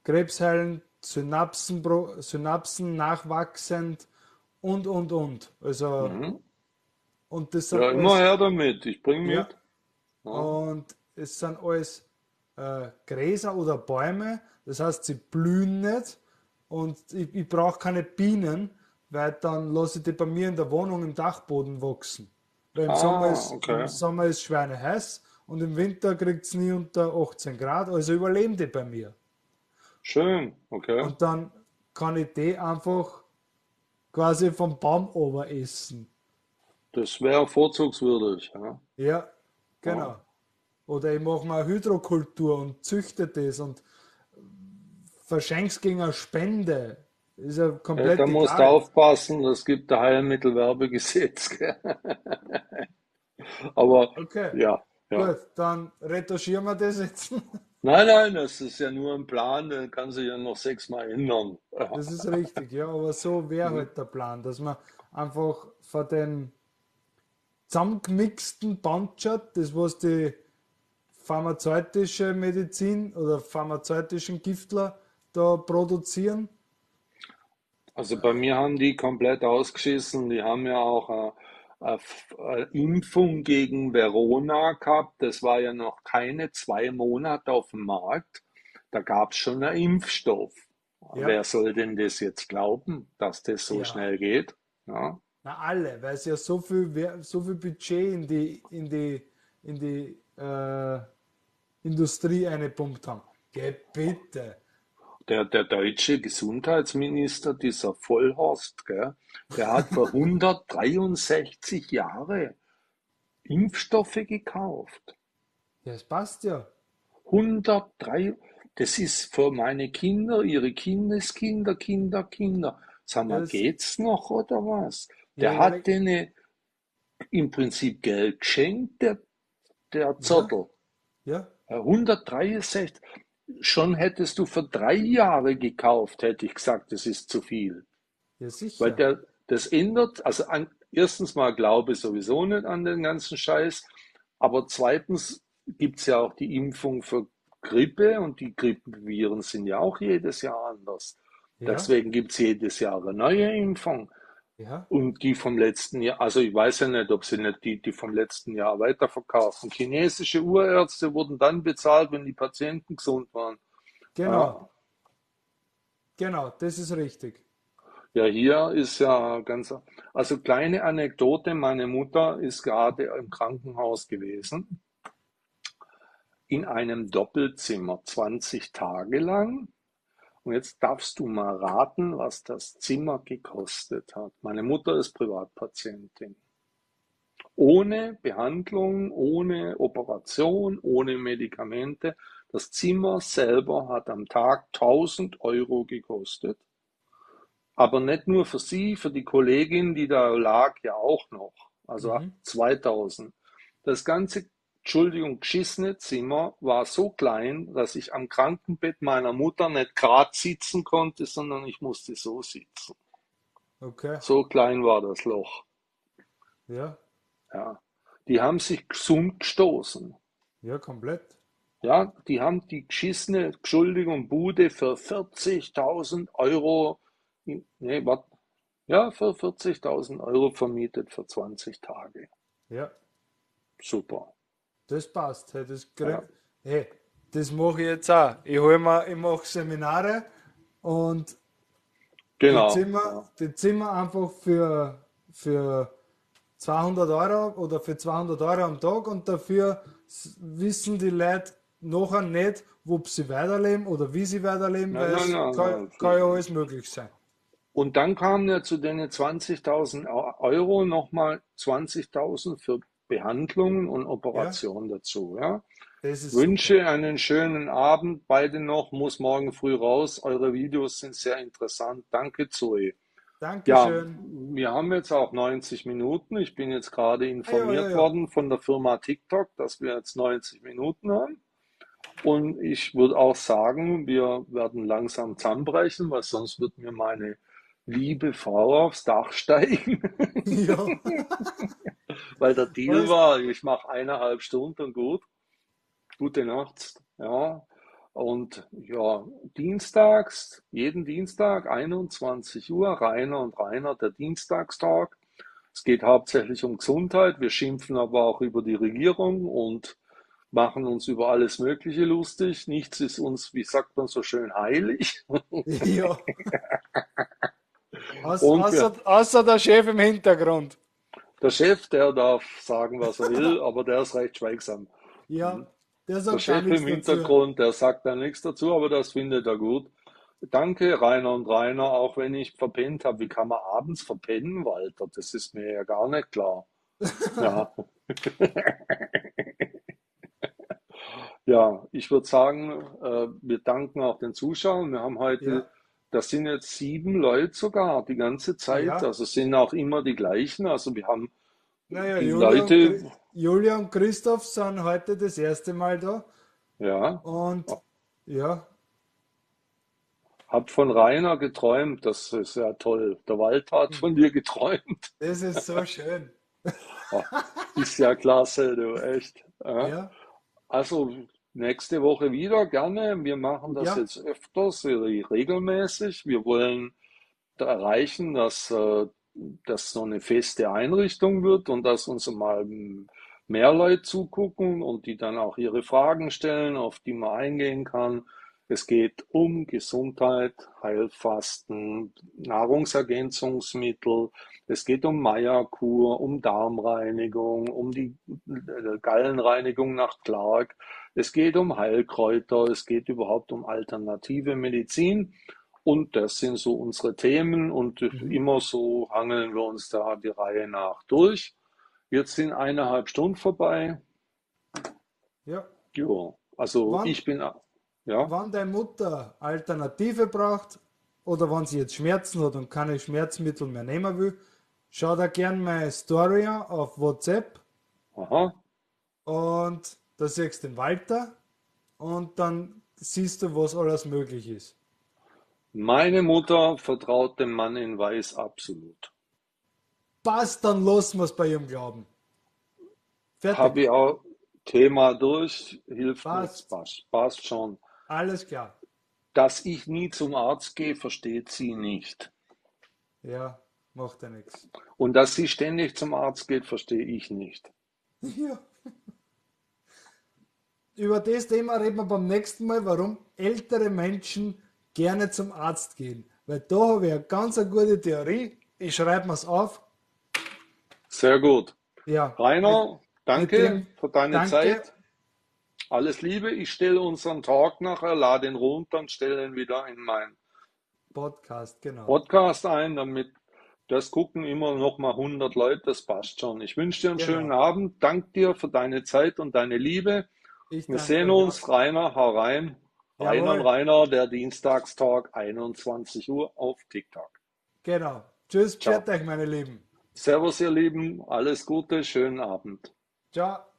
Krebs heilen, Synapsen, Synapsen nachwachsend und, und, und. Also, Mhm. Und das sind Ja, immer alles, her damit. Ich bring ja, mit. Ja. und es sind alles äh, Gräser oder Bäume. Das heißt, sie blühen nicht und ich, ich brauche keine Bienen, weil dann lasse ich die bei mir in der Wohnung im Dachboden wachsen. Weil im Sommer Ah, ist, im okay. Sommer ist Schweine heiß und im Winter kriegt es nie unter 18 Grad, also überleben die bei mir. Schön. Okay. Und dann kann ich die einfach quasi vom Baum ober essen. Das wäre vorzugswürdig. Ja. Ja, Ja. genau. Oder ich mache mal Hydrokultur und züchte das und verschenke es gegen eine Spende. Ist ja Ja, komplett da musst du aufpassen, es gibt ein Heilmittelwerbegesetz. Aber Okay, ja, ja. gut, dann retuschieren wir das jetzt. Nein, nein, das ist ja nur ein Plan, der kann sich ja noch sechsmal ändern. Das ist richtig, ja, aber so wäre Mhm. halt der Plan, dass man einfach von den zusammengemixten Bandschat, das was die pharmazeutische Medizin oder pharmazeutischen Giftler da produzieren, Also bei mir haben die komplett ausgeschissen. Die haben ja auch eine, eine eine Impfung gegen Verona gehabt. Das war ja noch keine zwei Monate auf dem Markt. Da gab es schon einen Impfstoff. ja, Wer soll denn das jetzt glauben, dass das so ja, schnell geht? Ja. Na alle, weil sie ja so viel, so viel Budget in die, in die, in die äh, Industrie eingepumpt haben. Geh bitte. Der, der deutsche Gesundheitsminister, dieser Vollhorst, gell, der hat vor 163 Jahren Impfstoffe gekauft. Ja, es passt ja. 103, das ist für meine Kinder, ihre Kindeskinder, Kinder, Kinder. Sag mal, das, geht's noch oder was? Ja, Der ich hat denen im Prinzip Geld geschenkt, der, der ja, Zottel. ja, Äh, 163, schon hättest du für drei Jahre gekauft, hätte ich gesagt, das ist zu viel. ja, Weil sicher. der, das ändert, also an, erstens mal glaube ich sowieso nicht an den ganzen Scheiß, aber zweitens gibt es ja auch die Impfung für Grippe und die Grippeviren sind ja auch jedes Jahr anders. Ja, Deswegen gibt es jedes Jahr eine neue Impfung. Ja, Und die vom letzten Jahr, also ich weiß ja nicht, ob sie nicht die, die vom letzten Jahr weiterverkaufen. Chinesische Urärzte wurden dann bezahlt, wenn die Patienten gesund waren. genau, Ja, genau, das ist richtig. ja, hier ist ja ganz, also kleine Anekdote, meine Mutter ist gerade im Krankenhaus gewesen, in einem Doppelzimmer 20 Tage lang. Und jetzt darfst du mal raten, was das Zimmer gekostet hat. Meine Mutter ist Privatpatientin. Ohne Behandlung, ohne Operation, ohne Medikamente. Das Zimmer selber hat am Tag 1000 Euro gekostet. Aber nicht nur für sie, für die Kollegin, die da lag, ja auch noch. Also Mhm. 2000. Das ganze Entschuldigung, geschissene Zimmer war so klein, dass ich am Krankenbett meiner Mutter nicht gerade sitzen konnte, sondern ich musste so sitzen. Okay. So klein war das Loch. Ja. Ja. Die haben sich gesund gestoßen. Ja, komplett. Ja, die haben die geschissene, Entschuldigung, Bude für 40.000 Euro, nee, wat, ja, für 40.000 Euro vermietet für 20 Tage. Ja. Super. Das passt. Hey, das, krieg, Ja. hey, das mache ich jetzt auch. Ich, mir, ich mache Seminare und Genau. die, Zimmer, die Zimmer einfach für, für 200 Euro oder für 200 Euro am Tag und dafür wissen die Leute nachher nicht, ob sie weiterleben oder wie sie weiterleben, Nein, weil nein, es nein, kann, kann ja alles möglich sein. Und dann kamen ja zu den 20.000 Euro nochmal 20.000 für Behandlungen und Operationen dazu. Ja? Das ist Wünsche einen schönen Abend. Beide noch, muss morgen früh raus. Eure Videos sind sehr interessant. Danke, Zoe. Ja, Dankeschön. wir haben jetzt auch 90 Minuten. Ich bin jetzt gerade informiert ja, ja. worden von der Firma TikTok, dass wir jetzt 90 Minuten haben. Und ich würde auch sagen, wir werden langsam zusammenbrechen, weil sonst wird mir meine liebe Frau aufs Dach steigen. Ja. Weil der Deal war, ich mache eineinhalb Stunden und gut. Gute Nacht. Ja. Und ja, dienstags, jeden Dienstag, 21 Uhr, Rainer und Rainer, der Dienstagstalk. Es geht hauptsächlich um Gesundheit. Wir schimpfen aber auch über die Regierung und machen uns über alles Mögliche lustig. Nichts ist uns, wie sagt man so schön, heilig. ja. Aus, außer, außer der Chef im Hintergrund. Der Chef, der darf sagen, was er will, aber der ist recht schweigsam. Ja, der Der sagt gar Chef im dazu. Hintergrund, der sagt da nichts dazu, aber das findet er gut. Danke, Rainer und Rainer, auch wenn ich verpennt habe. Wie kann man abends verpennen, Walter? Das ist mir ja gar nicht klar. Ja. Ja, ich würde sagen, äh, wir danken auch den Zuschauern. Wir haben heute, Ja. Das sind jetzt sieben Leute sogar die ganze Zeit. Ja. Also sind auch immer die gleichen. Also wir haben Naja, die Julia, und, Leute, Chri- Julia und Christoph sind heute das erste Mal da. ja, Und ja, hab von Rainer geträumt. Das ist ja toll. Der Walter hat von dir geträumt. das ist so schön. Ist ja klasse, du, echt. Ja. Ja, Also nächste Woche wieder gerne. Wir machen das Ja. jetzt öfters, re- regelmäßig. Wir wollen erreichen, dass äh, das so eine feste Einrichtung wird und dass uns mal mehr Leute zugucken und die dann auch ihre Fragen stellen, auf die man eingehen kann. Es geht um Gesundheit, Heilfasten, Nahrungsergänzungsmittel. Es geht um Meierkur, um Darmreinigung, um die äh, Gallenreinigung nach Clark. Es geht um Heilkräuter. Es geht überhaupt um alternative Medizin. Und das sind so unsere Themen. Und immer so hangeln wir uns da die Reihe nach durch. Jetzt sind eineinhalb Stunden vorbei. ja. Jo, also Wann- ich bin, ja, Wenn deine Mutter Alternative braucht oder wenn sie jetzt Schmerzen hat und keine Schmerzmittel mehr nehmen will, schau da gern meine Story auf WhatsApp aha, und da siehst du den Walter und dann siehst du, was alles möglich ist. meine Mutter vertraut dem Mann in Weiß absolut. Passt, dann lassen wir es bei ihrem Glauben. Fertig. Habe ich auch Thema durch, hilft Passt. nichts, passt, passt schon. Alles klar. Dass ich nie zum Arzt gehe, versteht sie nicht. Ja, macht ja nichts. Und dass sie ständig zum Arzt geht, verstehe ich nicht. Ja. Über das Thema reden wir beim nächsten Mal, warum ältere Menschen gerne zum Arzt gehen. Weil da habe ich eine ganz eine gute Theorie. Ich schreibe mir es auf. Sehr gut. Ja. Rainer, danke dem- für deine danke. Zeit. Alles Liebe. Ich stelle unseren Talk nachher, lade ihn runter und stelle ihn wieder in meinen Podcast, genau. Podcast ein, damit das gucken immer noch mal 100 Leute. Das passt schon. Ich wünsche dir einen Genau. schönen Abend. Dank dir für deine Zeit und deine Liebe. Wir sehen uns. Rainer, hau rein. Rainer Jawohl. und Rainer, der Dienstagstalk, 21 Uhr auf TikTok. Genau. Tschüss, Ciao. pfiat euch, meine Lieben. Servus, ihr Lieben. Alles Gute, schönen Abend. Ciao.